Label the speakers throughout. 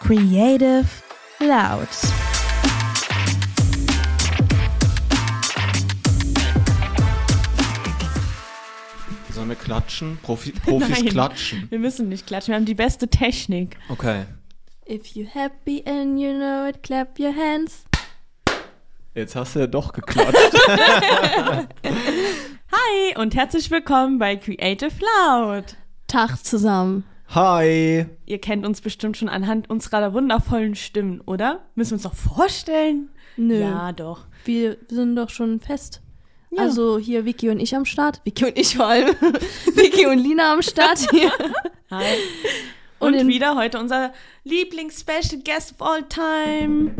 Speaker 1: Creative Loud.
Speaker 2: Sollen wir klatschen? Profi Profis
Speaker 1: Nein.
Speaker 2: klatschen.
Speaker 1: Wir müssen nicht klatschen, wir haben die beste Technik.
Speaker 2: Okay.
Speaker 3: If you happy and you know it, clap your hands.
Speaker 2: Jetzt hast du ja doch geklatscht.
Speaker 1: Hi und herzlich willkommen bei Creative Loud.
Speaker 3: Tag zusammen.
Speaker 2: Hi.
Speaker 1: Ihr kennt uns bestimmt schon anhand unserer wundervollen Stimmen, oder? Müssen wir uns doch vorstellen?
Speaker 3: Nö.
Speaker 1: Ja, doch.
Speaker 3: Wir sind doch schon fest.
Speaker 1: Ja.
Speaker 3: Also hier Vicky und ich am Start. Vicky und ich vor allem. Vicky und Lina am Start hier.
Speaker 1: Hi.
Speaker 3: Und
Speaker 1: Und, wieder heute unser Lieblings-Special Guest of all time.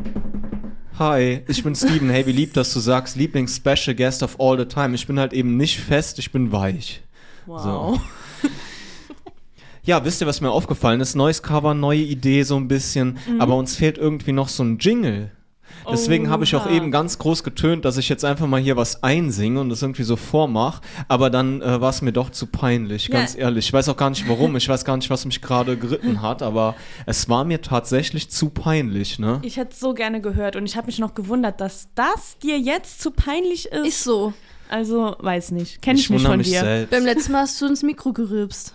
Speaker 2: Hi, ich bin Steven. Hey, wie lieb, dass du sagst, Lieblings-Special Guest of all the time. Ich bin halt eben nicht fest, ich bin weich.
Speaker 1: Wow.
Speaker 2: Ja, wisst ihr, was mir aufgefallen ist? Neues Cover, neue Idee so ein bisschen, aber uns fehlt irgendwie noch so ein Jingle. Deswegen habe ich auch
Speaker 1: Oha.
Speaker 2: eben ganz groß getönt, dass ich jetzt einfach mal hier was einsinge und das irgendwie so vormache. Aber dann äh, war es mir doch zu peinlich, ganz
Speaker 1: Ja.
Speaker 2: ehrlich. Ich weiß auch gar nicht warum. Ich weiß gar nicht, was mich gerade geritten hat, aber es war mir tatsächlich zu peinlich, ne?
Speaker 1: Ich hätte so gerne gehört und ich habe mich noch gewundert, dass das dir jetzt zu peinlich ist.
Speaker 3: Ist so.
Speaker 1: Also, weiß nicht. Kenne ich,
Speaker 2: ich wundere
Speaker 1: von
Speaker 2: mich
Speaker 1: dir.
Speaker 2: selbst.
Speaker 3: Beim letzten Mal hast du ins Mikro gerülpst.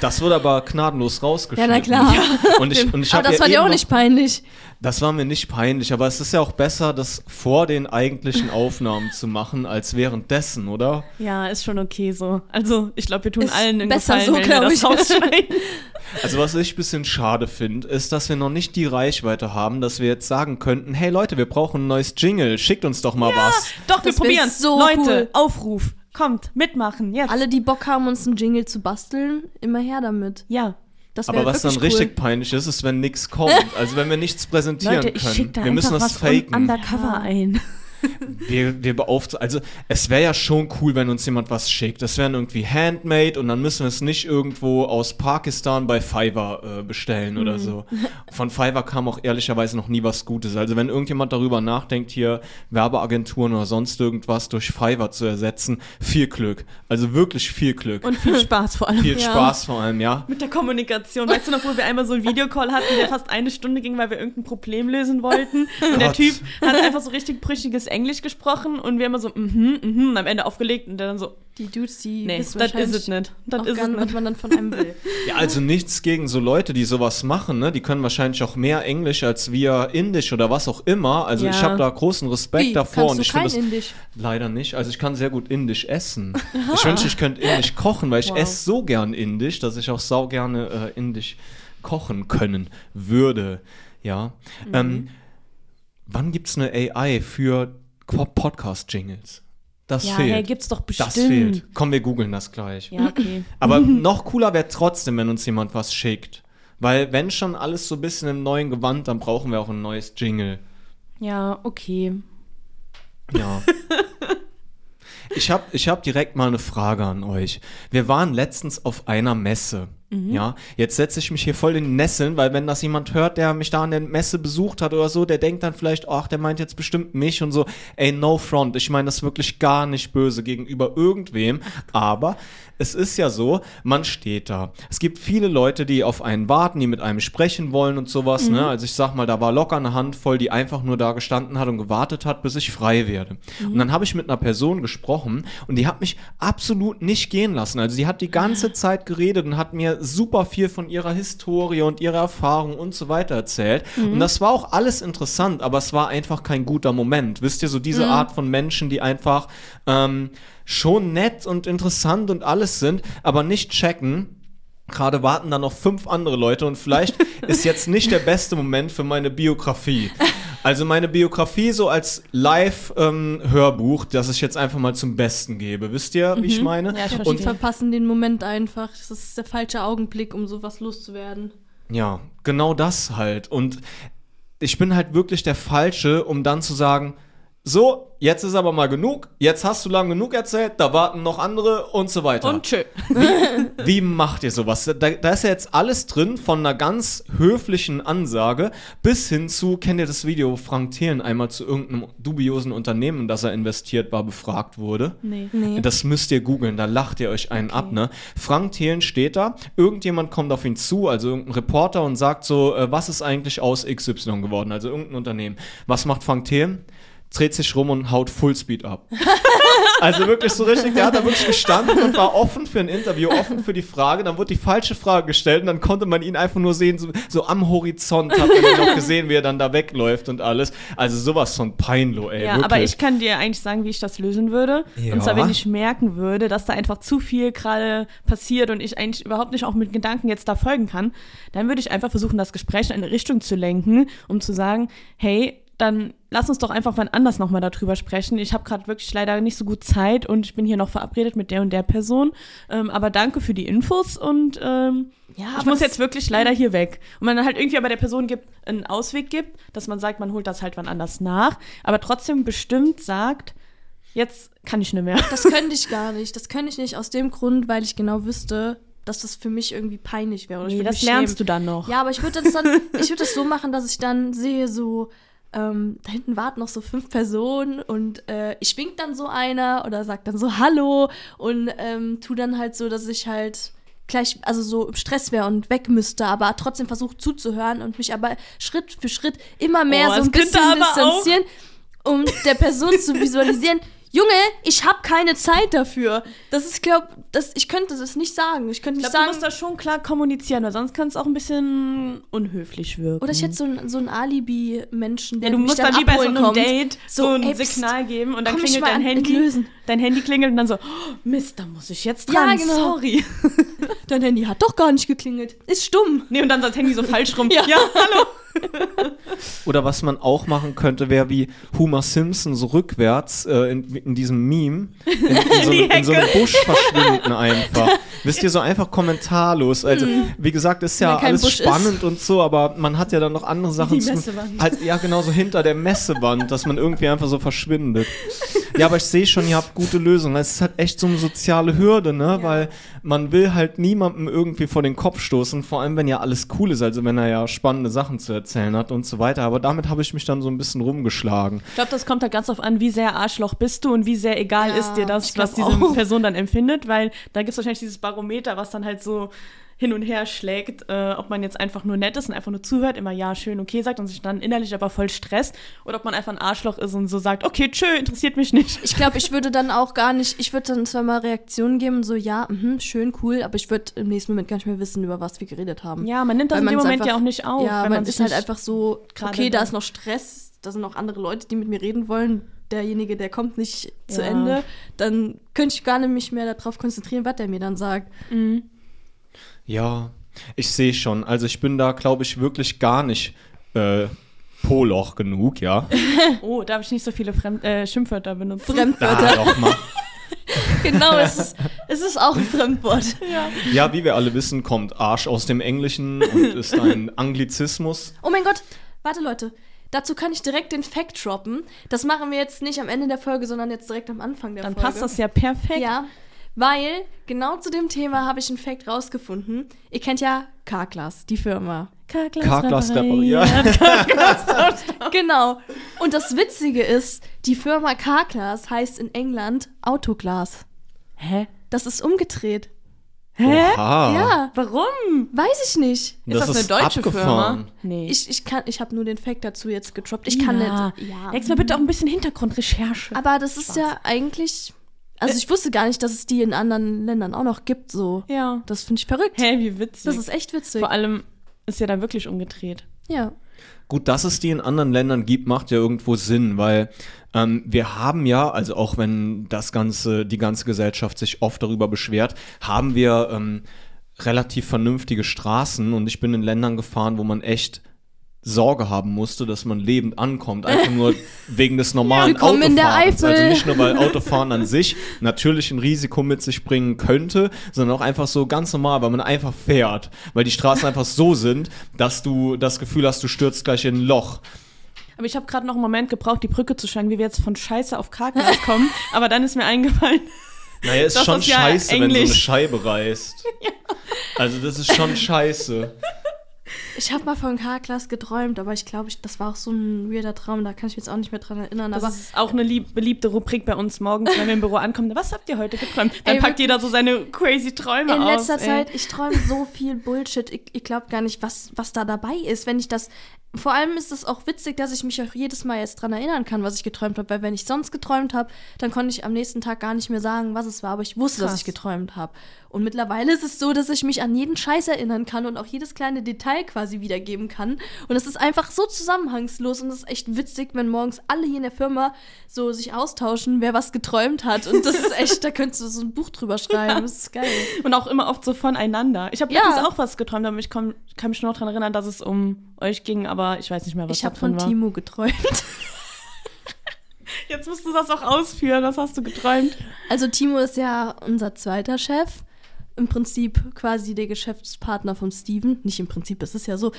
Speaker 2: Das wurde aber gnadenlos
Speaker 3: Ja,
Speaker 2: rausgeschnitten.
Speaker 3: na klar.
Speaker 2: Und ich, und ich
Speaker 3: Aber das
Speaker 2: ja
Speaker 3: war dir
Speaker 2: eben
Speaker 3: auch
Speaker 2: noch-
Speaker 3: nicht peinlich.
Speaker 2: Das war mir nicht peinlich, aber es ist ja auch besser, das vor den eigentlichen Aufnahmen zu machen, als währenddessen, oder?
Speaker 1: Ja, ist schon okay so. Also, ich glaube, wir tun
Speaker 3: Ist
Speaker 1: allen einen
Speaker 3: besser
Speaker 1: Gefallen,
Speaker 3: so,
Speaker 1: wenn wir das
Speaker 3: ich.
Speaker 1: rausschneiden.
Speaker 2: Also was ich ein bisschen schade finde, ist, dass wir noch nicht die Reichweite haben, dass wir jetzt sagen könnten, hey Leute, wir brauchen ein neues Jingle, schickt uns doch mal was.
Speaker 1: Doch, wir
Speaker 3: Das wär
Speaker 1: probieren
Speaker 3: so
Speaker 1: Leute,
Speaker 3: cool.
Speaker 1: Aufruf. Kommt, mitmachen, jetzt.
Speaker 3: Alle, die Bock haben, uns einen Jingle zu basteln, immer her damit.
Speaker 1: Ja.
Speaker 3: Das
Speaker 2: Aber was dann richtig
Speaker 3: cool.
Speaker 2: peinlich ist, ist, wenn nichts kommt. Also wenn wir nichts präsentieren
Speaker 1: Leute, ich
Speaker 2: können.
Speaker 1: schicke da
Speaker 2: wir müssen
Speaker 1: einfach
Speaker 2: das
Speaker 1: was
Speaker 2: faken.
Speaker 1: undercover ein.
Speaker 2: Wir, wir beauftragen, also es wäre ja schon cool, wenn uns jemand was schickt. Das wären irgendwie handmade und dann müssen wir es nicht irgendwo aus Pakistan bei Fiverr äh, bestellen
Speaker 1: Mhm.
Speaker 2: oder so. Von Fiverr kam auch ehrlicherweise noch nie was Gutes. Also wenn irgendjemand darüber nachdenkt, hier Werbeagenturen oder sonst irgendwas durch Fiverr zu ersetzen, viel Glück. Also wirklich viel Glück.
Speaker 1: Und viel Spaß vor allem.
Speaker 2: viel
Speaker 3: Ja.
Speaker 2: Spaß vor allem, ja.
Speaker 1: Mit der Kommunikation. Weißt du noch, wo wir einmal so einen Videocall hatten, der fast eine Stunde ging, weil wir irgendein Problem lösen wollten? Und der
Speaker 2: Gott.
Speaker 1: Typ hat einfach so richtig brüchiges Englisch gesprochen und wir immer so, mhm, mhm, und am Ende aufgelegt und der dann so,
Speaker 3: Die Dudes, die
Speaker 1: nee, das ist es nicht. Das ist es
Speaker 3: nicht, was man dann von einem will.
Speaker 2: Ja, also nichts gegen so Leute, die sowas machen, ne? Die können wahrscheinlich auch mehr Englisch als wir Indisch oder was auch immer. Also ich
Speaker 1: Ja.
Speaker 2: habe da großen Respekt
Speaker 3: Wie,
Speaker 2: davor
Speaker 3: kannst
Speaker 2: und
Speaker 3: du
Speaker 2: ich
Speaker 3: kein
Speaker 2: finde das
Speaker 3: Indisch?
Speaker 2: leider nicht. Also ich kann sehr gut Indisch essen. Ich wünschte, ich könnte Indisch kochen, weil ich
Speaker 1: Wow.
Speaker 2: esse so gern Indisch, dass ich auch sau gerne äh, Indisch kochen können würde. Ja.
Speaker 1: Mhm.
Speaker 2: Ähm, wann gibt's eine AI für Podcast-Jingles? Das
Speaker 1: Ja,
Speaker 2: fehlt.
Speaker 1: hey, gibt's doch bestimmt.
Speaker 2: das fehlt. Komm, wir googeln das gleich.
Speaker 1: Ja, okay.
Speaker 2: Aber noch cooler wäre trotzdem, wenn uns jemand was schickt. Weil wenn schon alles so ein bisschen im neuen Gewand, dann brauchen wir auch ein neues Jingle.
Speaker 1: Ja, okay.
Speaker 2: Ja. Ich habe ich hab direkt mal eine Frage an euch. Wir waren letztens auf einer Messe. Ja, jetzt setze ich mich hier voll in die Nesseln, weil wenn das jemand hört, der mich da an der Messe besucht hat oder so, der denkt dann vielleicht, ach, der meint jetzt bestimmt mich und so. Ey, no front. Ich meine das wirklich gar nicht böse gegenüber irgendwem. Aber es ist ja so, man steht da. Es gibt viele Leute, die auf einen warten, die mit einem sprechen wollen und sowas. Ne? Also ich sag mal, da war locker eine Handvoll, die einfach nur da gestanden hat und gewartet hat, bis ich frei werde. Und dann habe ich mit einer Person gesprochen und die hat mich absolut nicht gehen lassen. Also die hat die ganze Zeit geredet und hat mir super viel von ihrer Historie und ihrer Erfahrung und so weiter erzählt. Und das war auch alles interessant, aber es war einfach kein guter Moment. Wisst ihr, so diese Art von Menschen, die einfach ähm, schon nett und interessant und alles sind, aber nicht checken, Gerade warten da noch fünf andere Leute und vielleicht ist jetzt nicht der beste Moment für meine Biografie. Also meine Biografie so als Live-Hörbuch, das ich jetzt einfach mal zum Besten gebe. Wisst ihr, wie ich meine?
Speaker 1: Ja, ich
Speaker 3: Die
Speaker 1: verstehe.
Speaker 2: und
Speaker 3: verpassen den Moment einfach. Das ist der falsche Augenblick, um sowas loszuwerden.
Speaker 2: ja, genau das halt. Und ich bin halt wirklich der Falsche, um dann zu sagen, so, jetzt ist aber mal genug, jetzt hast du lang genug erzählt, da warten noch andere und so weiter.
Speaker 1: Und tschö.
Speaker 2: Wie macht ihr sowas? Da, da ist ja jetzt alles drin, von einer ganz höflichen Ansage bis hin zu, kennt ihr das Video, wo Frank Thelen einmal zu irgendeinem dubiosen Unternehmen, in das er investiert war, befragt wurde?
Speaker 1: Nee.
Speaker 3: Nee.
Speaker 2: Das müsst ihr googeln, da lacht ihr euch einen ab, ne? Frank Thelen steht da, irgendjemand kommt auf ihn zu, also irgendein Reporter und sagt so, äh, was ist eigentlich aus XY geworden, also irgendein Unternehmen. Was macht Frank Thelen? Dreht sich rum und haut Fullspeed ab. Also wirklich so richtig, der hat da wirklich gestanden und war offen für ein Interview, offen für die Frage. Dann wurde die falsche Frage gestellt und dann konnte man ihn einfach nur sehen, so, so am Horizont hat man ihn noch gesehen, wie er dann da wegläuft und alles. Also sowas von Peinlo, ey.
Speaker 1: Ja,
Speaker 2: wirklich.
Speaker 1: aber ich kann dir eigentlich sagen, wie ich das lösen würde.
Speaker 2: Ja.
Speaker 1: Und zwar, wenn ich merken würde, dass da einfach zu viel gerade passiert und ich eigentlich überhaupt nicht auch mit Gedanken jetzt da folgen kann, dann würde ich einfach versuchen, das Gespräch in eine Richtung zu lenken, um zu sagen, hey, dann lass uns doch einfach wann anders nochmal darüber sprechen. Ich habe gerade wirklich leider nicht so gut Zeit und ich bin hier noch verabredet mit der und der Person. Ähm, aber danke für die Infos und ähm,
Speaker 3: Ja,
Speaker 1: ich muss jetzt wirklich leider hier weg. Und man halt irgendwie aber der Person gibt, einen Ausweg gibt, dass man sagt, man holt das halt wann anders nach, aber trotzdem bestimmt sagt, jetzt kann ich nicht mehr.
Speaker 3: Das könnte ich gar nicht. Das könnte ich nicht aus dem Grund, weil ich genau wüsste, dass das für mich irgendwie peinlich wäre. Oder
Speaker 1: Nee, das lernst
Speaker 3: schämen.
Speaker 1: du dann noch.
Speaker 3: Ja, aber ich würde das dann, ich würde das so machen, dass ich dann sehe, so, ähm, da hinten warten noch so fünf Personen und äh, ich wink dann so einer oder sag dann so Hallo und ähm, tu dann halt so, dass ich halt gleich, also so im Stress wäre und weg müsste, aber trotzdem versucht zuzuhören und mich aber Schritt für Schritt immer mehr
Speaker 1: Oh,
Speaker 3: so ein bisschen distanzieren, um der Person zu visualisieren. Junge, ich habe keine Zeit dafür. Das ist, glaub, das, ich könnte das nicht sagen. Ich könnte
Speaker 1: Ich
Speaker 3: nicht
Speaker 1: glaube, du
Speaker 3: sagen.
Speaker 1: musst das schon klar kommunizieren, weil sonst kann es auch ein bisschen unhöflich wirken.
Speaker 3: Oder ich hätte so einen so einen Alibi-Menschen, der
Speaker 1: ja, du musst dann wie bei so einem
Speaker 3: kommt.
Speaker 1: Date so, ein
Speaker 3: ey,
Speaker 1: Signal geben und dann klingelt dein
Speaker 3: an-
Speaker 1: Handy.
Speaker 3: entlösen.
Speaker 1: Dein Handy klingelt und dann so, oh, Mist, da muss ich jetzt
Speaker 3: Ja,
Speaker 1: dran.
Speaker 3: genau.
Speaker 1: Sorry.
Speaker 3: Dein Handy hat doch gar nicht geklingelt. Ist stumm.
Speaker 1: Nee, und dann das Handy so falsch rum.
Speaker 3: Ja.
Speaker 1: hallo.
Speaker 2: Oder was man auch machen könnte, wäre wie Homer Simpson so rückwärts äh, in, in diesem Meme in, in, so, in so einem. Busch verschwinden einfach. Wisst ihr, so einfach kommentarlos. Also, wie gesagt, ist ja alles
Speaker 3: Busch ist.
Speaker 2: spannend und so, aber man hat ja dann noch andere Sachen
Speaker 1: Die
Speaker 2: zu
Speaker 1: Messewand.
Speaker 2: Halt, ja, genau so hinter der Messewand, dass man irgendwie einfach so verschwindet. Ja, aber ich sehe schon, ihr habt gute Lösungen. Es ist halt echt so eine soziale Hürde, ne? Weil man will halt niemandem irgendwie vor den Kopf stoßen, vor allem wenn ja alles cool ist, also wenn er ja spannende Sachen zu erzählen hat und so weiter. Aber damit habe ich mich dann so ein bisschen rumgeschlagen.
Speaker 1: Ich glaube, das kommt halt ganz drauf an, wie sehr Arschloch bist du und wie sehr egal
Speaker 3: Ja,
Speaker 1: ist dir das, was diese
Speaker 3: auch.
Speaker 1: Person dann empfindet, weil da gibt es wahrscheinlich dieses Barometer, was dann halt so hin und her schlägt, äh, ob man jetzt einfach nur nett ist und einfach nur zuhört, immer ja, schön, okay sagt und sich dann innerlich aber voll stresst oder ob man einfach ein Arschloch ist und so sagt, okay, tschö, interessiert mich nicht.
Speaker 3: Ich glaube, ich würde dann auch gar nicht, ich würde dann zwar mal Reaktionen geben, so ja, mhm, schön, cool, aber ich würde im nächsten Moment gar nicht mehr wissen, über was wir geredet haben.
Speaker 1: Ja, man nimmt das in dem Moment
Speaker 3: einfach-
Speaker 1: ja auch nicht auf.
Speaker 3: ja, man
Speaker 1: man
Speaker 3: ist halt einfach so, okay, da ist noch Stress, da sind noch andere Leute, die mit mir reden wollen. Derjenige, der kommt nicht zu
Speaker 1: Ja.
Speaker 3: Ende, dann könnte ich gar nicht mich mehr darauf konzentrieren, was der mir dann sagt.
Speaker 2: Ja, ich sehe schon. Also ich bin da, glaube ich, wirklich gar nicht äh, Poloch genug, ja.
Speaker 1: Oh, darf ich nicht so viele Fremd äh, Schimpfwörter benutzen?
Speaker 3: Fremdwörter.
Speaker 2: Da doch mal.
Speaker 3: genau, es ist, es ist auch ein Fremdwort.
Speaker 1: ja.
Speaker 2: Ja, wie wir alle wissen, kommt Arsch aus dem Englischen und ist ein Anglizismus.
Speaker 3: Oh mein Gott, warte Leute. Dazu kann ich direkt den Fact droppen. Das machen wir jetzt nicht am Ende der Folge, sondern jetzt direkt am Anfang der
Speaker 1: Dann
Speaker 3: Folge.
Speaker 1: passt das ja perfekt.
Speaker 3: Ja, weil genau zu dem Thema habe ich einen Fact rausgefunden. Ihr kennt ja Carglass, die Firma.
Speaker 1: Karglas repariert.
Speaker 3: Genau. Und das Witzige ist, die Firma Carglass heißt in England Autoglas.
Speaker 1: Hä?
Speaker 3: Das ist umgedreht.
Speaker 1: Hä?
Speaker 2: Oha.
Speaker 3: Ja,
Speaker 1: Warum?
Speaker 3: weiß ich nicht.
Speaker 1: Ist das, eine deutsche
Speaker 2: abgefahren.
Speaker 1: Firma? Nee.
Speaker 3: Ich, ich, kann- ich habe nur den Fact dazu jetzt gedroppt. Ich kann
Speaker 1: ja.
Speaker 3: nicht. Ja.
Speaker 1: Nächstes Mal bitte auch ein bisschen Hintergrundrecherche.
Speaker 3: Aber das ist ja eigentlich. Also ich wusste gar nicht, dass es die in anderen Ländern auch noch gibt. So.
Speaker 1: ja.
Speaker 3: Das finde ich verrückt.
Speaker 1: Hä, wie witzig.
Speaker 3: Das ist echt witzig.
Speaker 1: Vor allem ist ja da wirklich umgedreht.
Speaker 3: Ja.
Speaker 2: Gut, dass es die in anderen Ländern gibt, macht ja irgendwo Sinn, weil ähm, wir haben ja, also auch wenn das ganze, die ganze Gesellschaft sich oft darüber beschwert, haben wir ähm, relativ vernünftige Straßen und ich bin in Ländern gefahren, wo man echt Sorge haben musste, dass man lebend ankommt, einfach nur wegen des normalen
Speaker 3: Willkommen in der
Speaker 2: Autofahrens.
Speaker 3: Eifel.
Speaker 2: Also nicht nur, weil Autofahren an sich natürlich ein Risiko mit sich bringen könnte, sondern auch einfach so ganz normal, weil man einfach fährt, weil die Straßen einfach so sind, dass du das Gefühl hast, du stürzt gleich in ein Loch.
Speaker 1: Aber ich habe gerade noch einen Moment gebraucht, die Brücke zu schlagen, wie wir jetzt von Scheiße auf Karglas kommen. Aber dann ist mir eingefallen,
Speaker 2: Naja, ist
Speaker 1: Das
Speaker 2: schon
Speaker 1: ist ja
Speaker 2: scheiße, wenn so eine. Scheibe reißt. Also das ist schon scheiße.
Speaker 3: Ich habe mal von K-Class geträumt, aber ich glaube, ich, das war auch so ein weirder Traum, da kann ich mich jetzt auch nicht mehr dran erinnern.
Speaker 1: das
Speaker 3: aber
Speaker 1: ist auch eine lieb beliebte Rubrik bei uns morgens, wenn wir im Büro ankommen. Was habt ihr heute geträumt? Dann
Speaker 3: Ey,
Speaker 1: packt jeder so seine crazy Träume
Speaker 3: in
Speaker 1: aus.
Speaker 3: letzter
Speaker 1: ey.
Speaker 3: Zeit, ich träume so viel Bullshit. Ich, ich glaube gar nicht, was, was da dabei ist. Wenn ich das. Vor allem ist es auch witzig, dass ich mich auch jedes Mal jetzt dran erinnern kann, was ich geträumt habe. Weil wenn ich sonst geträumt habe, dann konnte ich am nächsten Tag gar nicht mehr sagen, was es war. Aber ich wusste, dass
Speaker 1: Krass.
Speaker 3: ich geträumt habe. Und mittlerweile ist es so, dass ich mich an jeden Scheiß erinnern kann und auch jedes kleine Detail quasi wiedergeben kann. Und es ist einfach so zusammenhangslos und es ist echt witzig, wenn morgens alle hier in der Firma so sich austauschen, wer was geträumt hat. Und das ist echt, da könntest du so ein Buch drüber schreiben. Das ist geil.
Speaker 1: Und auch immer oft so voneinander. Ich habe
Speaker 3: Ja.
Speaker 1: auch was geträumt, aber ich komm, kann mich nur noch daran erinnern, dass es um euch ging, aber ich weiß nicht mehr, was
Speaker 3: Ich habe
Speaker 1: davon
Speaker 3: von
Speaker 1: war.
Speaker 3: Timo geträumt.
Speaker 1: Jetzt musst du das auch ausführen. Was hast du geträumt?
Speaker 3: Also Timo ist ja unser zweiter Chef. Im Prinzip quasi der Geschäftspartner von Steven. Nicht im Prinzip, es ist ja so.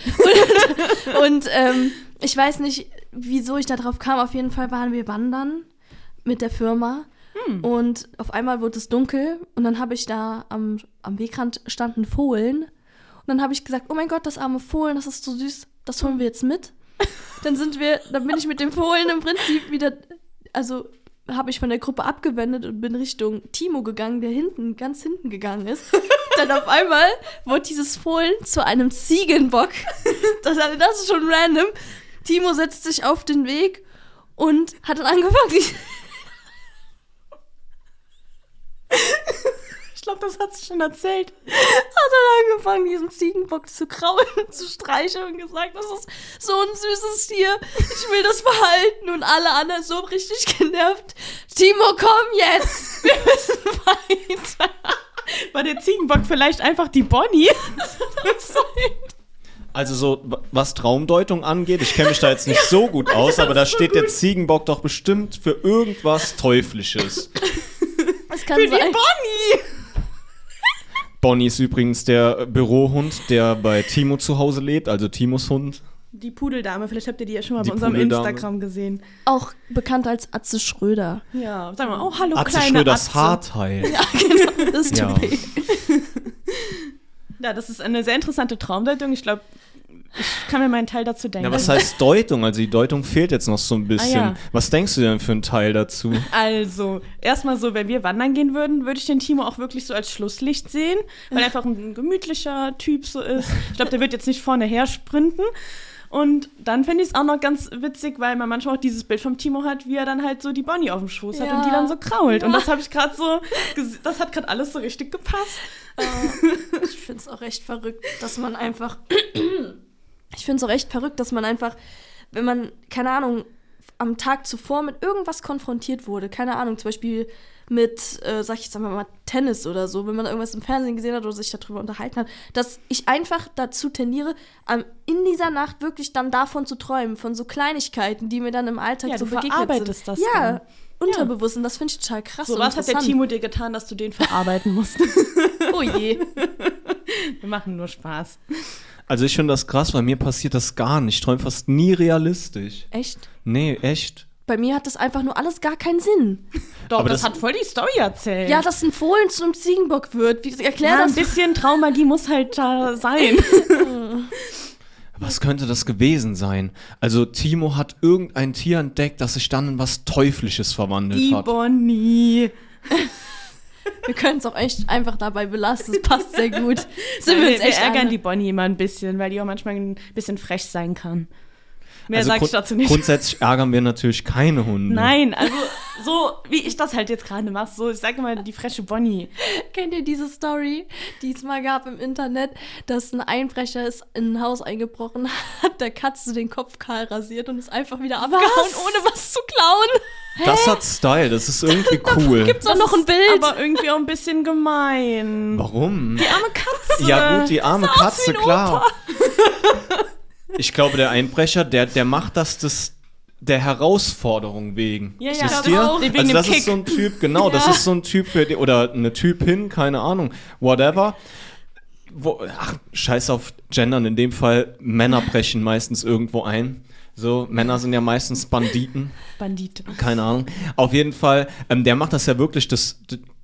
Speaker 3: Und, und ähm, ich weiß nicht, wieso ich da drauf kam. Auf jeden Fall waren wir wandern mit der Firma. Und auf einmal wurde es dunkel und dann habe ich da am, am Wegrand standen Fohlen. Und dann habe ich gesagt, oh mein Gott, das arme Fohlen, das ist so süß, das holen wir jetzt mit. Dann sind wir, dann bin ich mit dem Fohlen im Prinzip wieder, also habe ich von der Gruppe abgewendet und bin Richtung Timo gegangen, der hinten, ganz hinten gegangen ist. Dann auf einmal wurde dieses Fohlen zu einem Ziegenbock. Das, das ist schon random. Timo setzt sich auf den Weg und hat dann angefangen,
Speaker 1: Ich glaube, das hat sie schon erzählt.
Speaker 3: hat dann angefangen, diesen Ziegenbock zu kraulen und zu streicheln und gesagt, das ist so ein süßes Tier. Ich will das behalten. Und alle anderen so richtig genervt. Timo, komm jetzt. Wir müssen weiter.
Speaker 1: War der Ziegenbock vielleicht einfach die Bonnie?
Speaker 2: Also so, was Traumdeutung angeht, ich kenne mich da jetzt nicht so gut aus, aber da steht der Ziegenbock doch bestimmt für irgendwas Teuflisches.
Speaker 3: Das kann
Speaker 1: Für die
Speaker 3: sein.
Speaker 1: Bonnie!
Speaker 2: Bonnie ist übrigens der Bürohund, der bei Timo zu Hause lebt, also Timos Hund.
Speaker 1: Die Pudeldame, vielleicht habt ihr die ja schon mal
Speaker 2: Die
Speaker 1: bei unserem
Speaker 2: Pudeldame.
Speaker 1: Instagram gesehen.
Speaker 3: Auch bekannt als Atze Schröder.
Speaker 1: Ja, sag mal, oh, hallo,
Speaker 2: Atze
Speaker 1: kleine
Speaker 2: Schröders
Speaker 1: Atze.
Speaker 2: Haarteil.
Speaker 3: Ja, genau. Das ist
Speaker 2: Ja.
Speaker 1: Ja, das ist eine sehr interessante Traumdeutung. Ich glaube, ich kann mir meinen Teil dazu denken.
Speaker 2: Ja, was heißt Deutung? Also die Deutung fehlt jetzt noch so ein bisschen.
Speaker 1: Ah, ja.
Speaker 2: Was denkst du denn für einen Teil dazu?
Speaker 1: Also, erstmal so, wenn wir wandern gehen würden, würde ich den Timo auch wirklich so als Schlusslicht sehen, weil er einfach ein gemütlicher Typ so ist. Ich glaube, der wird jetzt nicht vorne her sprinten. Und dann fände ich es auch noch ganz witzig, weil man manchmal auch dieses Bild vom Timo hat, wie er dann halt so die Bonnie auf dem Schoß hat
Speaker 3: Ja.
Speaker 1: und die dann so krault. Und
Speaker 3: Ja.
Speaker 1: das habe ich gerade so, das hat gerade alles so richtig gepasst.
Speaker 3: Ich finde es auch echt verrückt, dass man einfach. Ich finde es auch echt verrückt, dass man einfach, wenn man, keine Ahnung, am Tag zuvor mit irgendwas konfrontiert wurde, keine Ahnung, zum Beispiel mit, äh, sag ich jetzt einmal mal, Tennis oder so, wenn man irgendwas im Fernsehen gesehen hat oder sich darüber unterhalten hat, dass ich einfach dazu tendiere, am, in dieser Nacht wirklich dann davon zu träumen, von so Kleinigkeiten, die mir dann im Alltag
Speaker 1: Ja,
Speaker 3: so
Speaker 1: du
Speaker 3: begegnet
Speaker 1: verarbeitest
Speaker 3: sind.
Speaker 1: das
Speaker 3: ja,
Speaker 1: dann.
Speaker 3: unterbewusst und das finde ich total krass.
Speaker 1: So, was hat der. Timo dir getan, dass du den verarbeiten musst?
Speaker 3: Oh je.
Speaker 1: Wir machen nur Spaß.
Speaker 2: Also ich finde das krass, weil mir passiert das gar nicht. Ich träume fast nie realistisch.
Speaker 3: Echt?
Speaker 2: Nee, echt.
Speaker 3: Bei mir hat das einfach nur alles gar keinen Sinn.
Speaker 1: Doch,
Speaker 2: Aber
Speaker 1: das,
Speaker 2: das-
Speaker 1: hat voll die Story erzählt.
Speaker 3: Ja, dass ein Fohlen zum Ziegenbock wird. Wie, erklär
Speaker 1: ja,
Speaker 3: das.
Speaker 1: ein bisschen Traumagie muss halt da sein.
Speaker 2: Was könnte das gewesen sein? Also Timo hat irgendein Tier entdeckt, das sich dann in was Teuflisches verwandelt
Speaker 1: Die
Speaker 2: hat.
Speaker 1: Bonnie.
Speaker 3: Wir können es auch echt einfach dabei belassen. Das passt sehr gut. Sind wir
Speaker 1: wir,
Speaker 3: uns
Speaker 1: wir
Speaker 3: echt
Speaker 1: ärgern
Speaker 3: einig.
Speaker 1: die Bonnie immer ein bisschen, weil die auch manchmal ein bisschen frech sein kann. Mehr
Speaker 2: also
Speaker 1: sag ich dazu nicht.
Speaker 2: Grundsätzlich ärgern wir natürlich keine Hunde.
Speaker 1: Nein, also so wie ich das halt jetzt gerade mache, so ich sage mal die freche Bonnie.
Speaker 3: Kennt ihr diese Story, die es mal gab im Internet, dass ein Einbrecher ist in ein Haus eingebrochen hat, der Katze den Kopf kahl rasiert und ist einfach wieder abgehauen, ohne was zu klauen?
Speaker 2: Das hat Style, das ist irgendwie cool.
Speaker 3: Gibt's auch noch ein Bild?
Speaker 1: Aber irgendwie auch ein bisschen gemein.
Speaker 2: Warum?
Speaker 1: Die arme Katze.
Speaker 2: Ja gut, die arme Katze, klar. Ich glaube, der Einbrecher, der, der macht das des, der Herausforderung wegen.
Speaker 1: Ja, ja, das auch. Wegen
Speaker 2: Also das
Speaker 1: Kick.
Speaker 2: ist so ein Typ, genau, das
Speaker 1: Ja.
Speaker 2: ist so ein Typ für die, oder eine Typin, keine Ahnung, whatever. Wo, ach, scheiß auf Gendern, in dem Fall, Männer brechen meistens irgendwo ein. So, Männer sind ja meistens Banditen.
Speaker 1: Bandit.
Speaker 2: Keine Ahnung. Auf jeden Fall, ähm, der macht das ja wirklich des,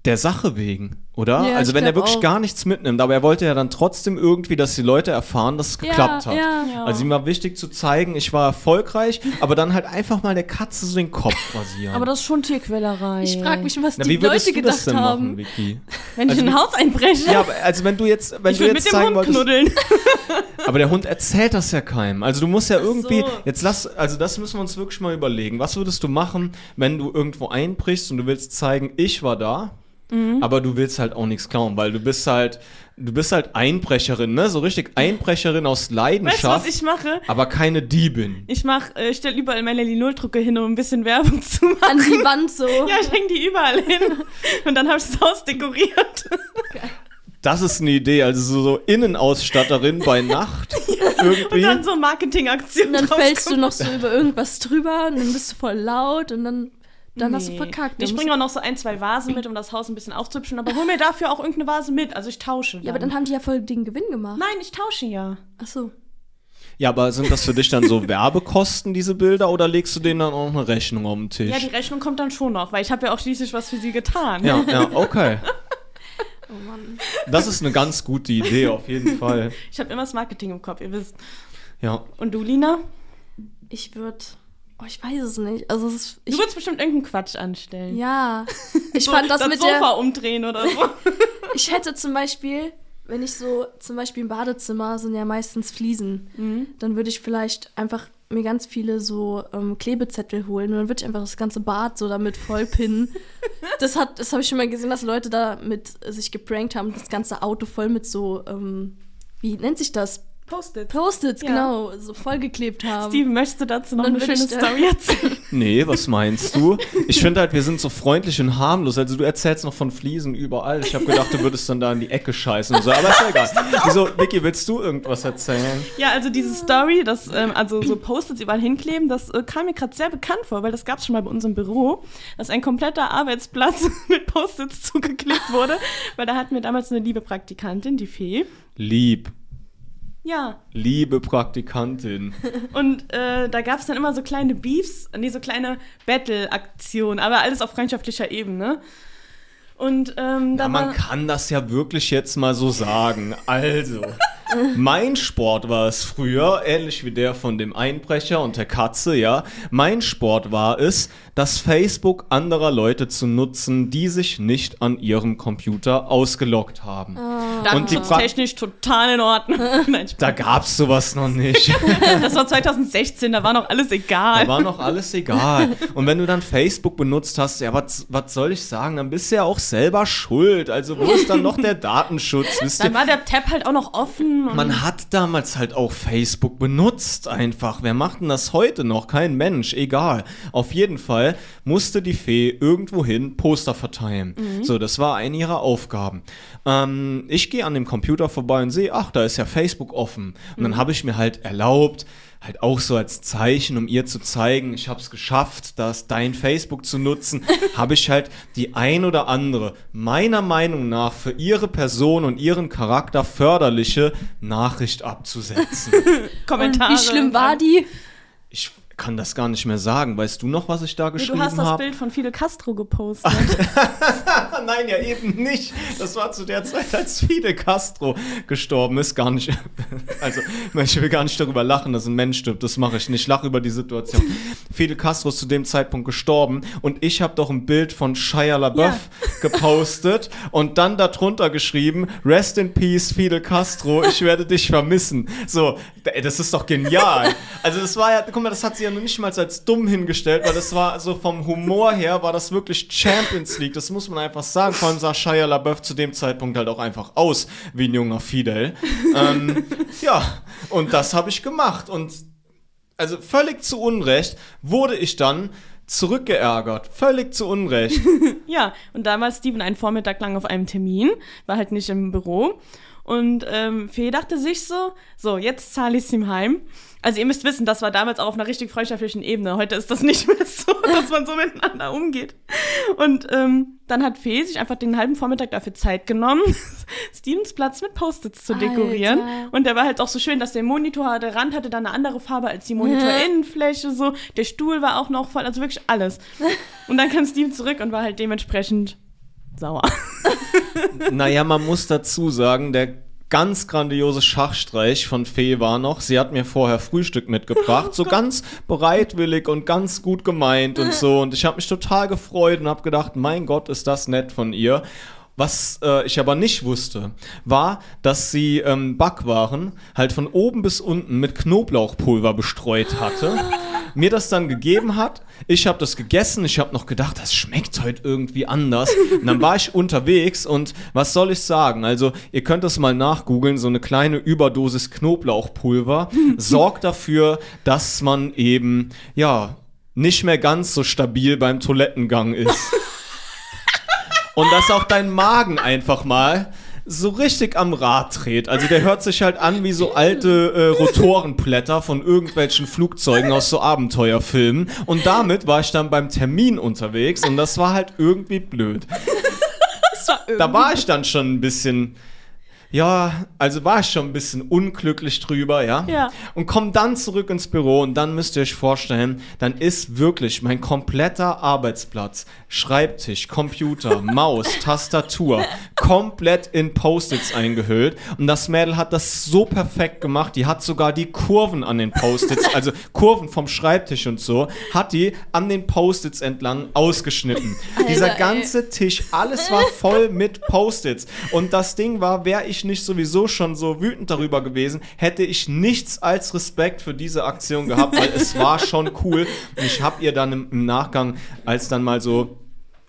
Speaker 2: der Sache wegen, oder?
Speaker 3: Ja,
Speaker 2: also
Speaker 3: ich
Speaker 2: wenn er wirklich
Speaker 3: auch.
Speaker 2: gar nichts mitnimmt, aber er wollte ja dann trotzdem irgendwie, dass die Leute erfahren, dass es geklappt hat.
Speaker 3: Ja,
Speaker 1: Ja.
Speaker 2: Also ihm war wichtig zu zeigen, ich war erfolgreich, aber dann halt einfach mal der Katze so den Kopf rasieren.
Speaker 1: Aber das ist schon Tierquälerei.
Speaker 3: Ich frage mich, was
Speaker 2: Na,
Speaker 3: die Leute
Speaker 2: du das
Speaker 3: gedacht
Speaker 2: denn
Speaker 3: haben.
Speaker 2: machen, Vicky?
Speaker 1: Wenn ich
Speaker 2: Also
Speaker 1: in ein Haus einbreche,
Speaker 2: Ja, aber also wenn du jetzt, wenn
Speaker 1: ich
Speaker 2: du
Speaker 1: will
Speaker 2: jetzt
Speaker 1: mit dem
Speaker 2: zeigen
Speaker 1: Hund
Speaker 2: wolltest,
Speaker 1: knuddeln.
Speaker 2: aber der Hund erzählt das ja keinem. Also du musst ja irgendwie,
Speaker 1: so.
Speaker 2: jetzt lass, also das müssen wir uns wirklich mal überlegen. Was würdest du machen, wenn du irgendwo einbrichst und du willst zeigen, ich war da,
Speaker 1: Mhm.
Speaker 2: aber du willst halt auch nichts klauen, weil du bist halt, du bist halt Einbrecherin, ne? So richtig Einbrecherin aus
Speaker 1: Weißt du,
Speaker 2: Leidenschaft,
Speaker 1: was ich mache?
Speaker 2: aber keine Diebin.
Speaker 1: Ich mach, äh, stelle überall meine Linol-Drucke hin, um ein bisschen Werbung zu machen.
Speaker 3: An die Wand so.
Speaker 1: Ja, ich hänge die überall hin. Und dann habe ich das Haus dekoriert.
Speaker 2: Das ist eine Idee, also so, so Innenausstatterin bei Nacht
Speaker 1: Und
Speaker 2: irgendwie.
Speaker 1: dann so Marketingaktion
Speaker 3: Und dann fällst du noch so über irgendwas drüber und dann bist du voll laut und dann, dann hast du
Speaker 1: Nee.
Speaker 3: verkackt.
Speaker 1: Ich
Speaker 3: Dann
Speaker 1: bringe auch noch so ein, zwei Vasen mit, um das Haus ein bisschen aufzuhübschen. Aber hol mir dafür auch irgendeine Vase mit. Also ich tausche.
Speaker 3: musst- ja, aber dann haben die ja voll den Gewinn gemacht.
Speaker 1: Nein, ich tausche ja.
Speaker 3: Ach so.
Speaker 2: Ja, aber sind das für dich dann so Werbekosten, diese Bilder, oder legst du denen dann auch eine Rechnung auf den Tisch?
Speaker 1: Ja, die Rechnung kommt dann schon noch, weil ich habe ja auch schließlich was für sie getan.
Speaker 2: ja, ja, okay.
Speaker 3: Oh Mann.
Speaker 2: Das ist eine ganz gute Idee, auf jeden Fall.
Speaker 1: Ich habe immer das Marketing im Kopf, ihr wisst.
Speaker 2: Ja.
Speaker 1: Und du, Lina?
Speaker 3: Ich würde. Oh, ich weiß es nicht. Also, es ist,
Speaker 1: Du
Speaker 3: ich,
Speaker 1: würdest bestimmt irgendeinen Quatsch anstellen.
Speaker 3: ja. Ich
Speaker 1: So
Speaker 3: fand das, mit
Speaker 1: Sofa
Speaker 3: der.
Speaker 1: umdrehen oder so.
Speaker 3: Ich hätte zum Beispiel, wenn ich so, zum Beispiel im Badezimmer sind ja meistens Fliesen,
Speaker 1: Mhm.
Speaker 3: dann würde ich vielleicht einfach mir ganz viele so ähm, Klebezettel holen und dann würde ich einfach das ganze Bad so damit vollpinnen. das hat, das habe ich schon mal gesehen, dass Leute da mit äh, sich geprankt haben, das ganze Auto voll mit so, ähm, wie nennt sich das?
Speaker 1: Post-it.
Speaker 3: Post-its,
Speaker 1: Ja.
Speaker 3: genau, so vollgeklebt haben.
Speaker 1: Steven, möchtest du dazu noch
Speaker 3: Dann
Speaker 1: eine schöne Story erzählen?
Speaker 2: Nee, was meinst du? Ich finde halt, wir sind so freundlich und harmlos. Also du erzählst noch von Fliesen überall. Ich habe gedacht, du würdest dann da in die Ecke scheißen und so. Aber ist ja egal. Wieso, Vicky, willst du irgendwas erzählen?
Speaker 1: Ja, also diese Story, das, ähm, also so Post-its überall hinkleben, das äh, kam mir gerade sehr bekannt vor, weil das gab es schon mal bei uns im Büro, dass ein kompletter Arbeitsplatz mit Post-its zugeklebt wurde, weil da hatten wir damals eine liebe Praktikantin, die Fee.
Speaker 2: Lieb.
Speaker 1: Ja,
Speaker 2: Liebe Praktikantin.
Speaker 1: und äh, da gab es dann immer so kleine Beefs, nee, so kleine Battle-Aktionen, aber alles auf freundschaftlicher Ebene. Und ähm,
Speaker 2: Ja,
Speaker 1: da
Speaker 2: man
Speaker 1: war,
Speaker 2: kann das ja wirklich jetzt mal so sagen. Also, mein Sport war es früher, ähnlich wie der von dem Einbrecher und der Katze, ja. Mein Sport war es, das Facebook anderer Leute zu nutzen, die sich nicht an ihrem Computer ausgeloggt haben. und die Pra-
Speaker 1: datenschutztechnisch total in Ordnung. Nein.
Speaker 2: Da gab's sowas noch nicht.
Speaker 1: das war 2016, da war noch alles egal.
Speaker 2: Da war noch alles egal. Und wenn du dann Facebook benutzt hast, ja, was was soll ich sagen? Dann bist du ja auch selber schuld. Also, wo ist dann noch der Datenschutz? Wisst ihr?
Speaker 1: Dann war der Tab halt auch noch offen.
Speaker 2: Man hat damals halt auch Facebook benutzt einfach. Wer macht denn das heute noch? Kein Mensch, egal. Auf jeden Fall musste die Fee irgendwohin Poster verteilen. So, das war eine ihrer Aufgaben. Ähm, ich gehe an dem Computer vorbei und sehe, ach, da ist ja Facebook offen. Und dann habe ich mir halt erlaubt, halt auch so als Zeichen, um ihr zu zeigen, ich habe es geschafft, das dein Facebook zu nutzen, habe ich halt die ein oder andere, meiner Meinung nach, für ihre Person und ihren Charakter förderliche Nachricht abzusetzen.
Speaker 1: Kommentare.
Speaker 3: Und wie schlimm war die?
Speaker 2: ich kann das gar nicht mehr sagen. Weißt du noch, was ich da
Speaker 1: Nee,
Speaker 2: geschrieben
Speaker 1: du hast das
Speaker 2: habe?
Speaker 1: Bild von Fidel Castro gepostet.
Speaker 2: Nein, ja eben nicht. Das war zu der Zeit, als Fidel Castro gestorben ist. Gar nicht. Also, ich will gar nicht darüber lachen, dass ein Mensch stirbt. Das mache ich nicht. Ich lache über die Situation. Fidel Castro ist zu dem Zeitpunkt gestorben und ich habe doch ein Bild von Shia LaBeouf gepostet und dann darunter geschrieben: Rest in Peace, Fidel Castro. Ich werde dich vermissen. So, das ist doch genial. Also, das war ja, guck mal, das hat sie ja noch nicht mal als dumm hingestellt, weil das war so vom Humor her, war das wirklich Champions League. Das muss man einfach sagen. Vor allem sah Shia LaBeouf zu dem Zeitpunkt halt auch einfach aus wie ein junger Fidel. ähm, ja, und das habe ich gemacht. Und also völlig zu Unrecht wurde ich dann zurückgeärgert. Völlig zu Unrecht.
Speaker 1: ja, und damals Steven einen Vormittag lang auf einem Termin, war halt nicht im Büro. Und ähm, Fee dachte sich so, so, jetzt zahle ich es ihm heim. Also ihr müsst wissen, das war damals auch auf einer richtig freundschaftlichen Ebene. Heute ist das nicht mehr so, dass man so miteinander umgeht. Und ähm, dann hat Fee sich einfach den halben Vormittag dafür Zeit genommen, Stevens Platz mit Post-its zu dekorieren.
Speaker 3: Alter.
Speaker 1: Und der war halt auch so schön, dass der Monitor, der Rand hatte dann eine andere Farbe als die Monitorinnenfläche, so. Der Stuhl war auch noch voll, also wirklich alles. Und dann kam Steven zurück und war halt dementsprechend sauer.
Speaker 2: Naja, man muss dazu sagen, der ganz grandiose Schachstreich von Fee war noch, sie hat mir vorher Frühstück mitgebracht, so ganz bereitwillig und ganz gut gemeint und so. Und ich habe mich total gefreut und habe gedacht, mein Gott, ist das nett von ihr. Was äh, ich aber nicht wusste, war, dass sie ähm, Backwaren halt von oben bis unten mit Knoblauchpulver bestreut hatte. mir das dann gegeben hat. Ich habe das gegessen. Ich habe noch gedacht, das schmeckt heute irgendwie anders. Und dann war ich unterwegs und was soll ich sagen? Also, ihr könnt das mal nachgoogeln. So eine kleine Überdosis Knoblauchpulver sorgt dafür, dass man eben, ja, nicht mehr ganz so stabil beim Toilettengang ist. Und dass auch dein Magen einfach mal so richtig am Rad dreht. Also der hört sich halt an wie so alte äh, Rotorenblätter von irgendwelchen Flugzeugen aus so Abenteuerfilmen. Und damit war ich dann beim Termin unterwegs und das war halt irgendwie blöd.
Speaker 1: War
Speaker 2: Da war ich dann schon ein bisschen, ja, also war ich schon ein bisschen unglücklich drüber, ja.
Speaker 1: Ja.
Speaker 2: Und komm dann zurück ins Büro und dann müsst ihr euch vorstellen, dann ist wirklich mein kompletter Arbeitsplatz, Schreibtisch, Computer, Maus, Tastatur, komplett in Post-its eingehüllt. Und das Mädel hat das so perfekt gemacht, die hat sogar die Kurven an den Post-its, also Kurven vom Schreibtisch und so, hat die an den Post-its entlang ausgeschnitten. Dieser
Speaker 3: ey.
Speaker 2: ganze Tisch, alles war voll mit Post-its. Und das Ding war, wäre ich nicht sowieso schon so wütend darüber gewesen, hätte ich nichts als Respekt für diese Aktion gehabt, weil es war schon cool. Und ich habe ihr dann im, im Nachgang, als dann mal so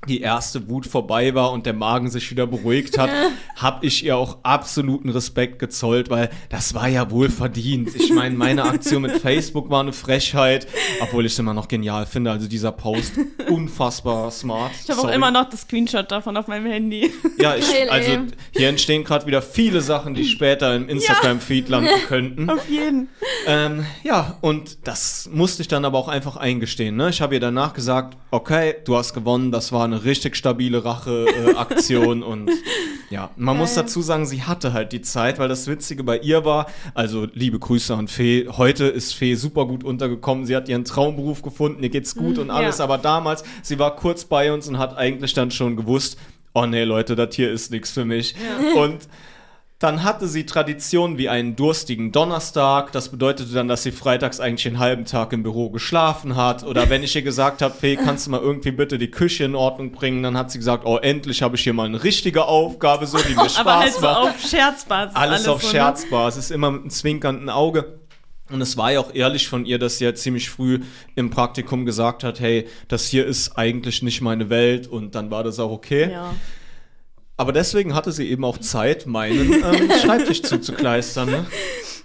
Speaker 2: die erste Wut vorbei war und der Magen sich wieder beruhigt hat, habe ich ihr auch absoluten Respekt gezollt, weil das war ja wohl verdient. Ich meine, meine Aktion mit Facebook war eine Frechheit, obwohl ich es immer noch genial finde. Also dieser Post, unfassbar smart.
Speaker 1: Ich habe auch immer noch das Screenshot davon auf meinem Handy.
Speaker 2: Ja, ich, also hier entstehen gerade wieder viele Sachen, die später im Instagram-Feed landen könnten.
Speaker 1: auf jeden.
Speaker 2: Ähm, ja, und das musste ich dann aber auch einfach eingestehen. Ne? Ich habe ihr danach gesagt, okay, du hast gewonnen, das war eine richtig stabile Rache-Aktion und ja, man muss
Speaker 3: Geil.
Speaker 2: dazu sagen, sie hatte halt die Zeit, weil das Witzige bei ihr war, also liebe Grüße an Fee, heute ist Fee super gut untergekommen, sie hat ihren Traumberuf gefunden, ihr geht's gut und alles,
Speaker 1: ja.
Speaker 2: aber damals, sie war kurz bei uns und hat eigentlich dann schon gewusst, oh nee, Leute, das hier ist nichts für mich. Und dann hatte sie Tradition wie einen durstigen Donnerstag. Das bedeutete dann, dass sie freitags eigentlich den halben Tag im Büro geschlafen hat. Oder wenn ich ihr gesagt habe, Fee, kannst du mal irgendwie bitte die Küche in Ordnung bringen, dann hat sie gesagt, oh, endlich habe ich hier mal eine richtige Aufgabe, so die mir Spaß
Speaker 1: Aber halt so
Speaker 2: macht.
Speaker 1: auf Scherzbasis.
Speaker 2: alles, auf
Speaker 1: so, ne?
Speaker 2: Scherzbasis, immer mit einem zwinkernden Auge. Und es war ja auch ehrlich von ihr, dass sie ja ziemlich früh im Praktikum gesagt hat, hey, das hier ist eigentlich nicht meine Welt und dann war das auch okay.
Speaker 1: Ja.
Speaker 2: Aber deswegen hatte sie eben auch Zeit, meinen ähm, Schreibtisch zuzukleistern. Ne?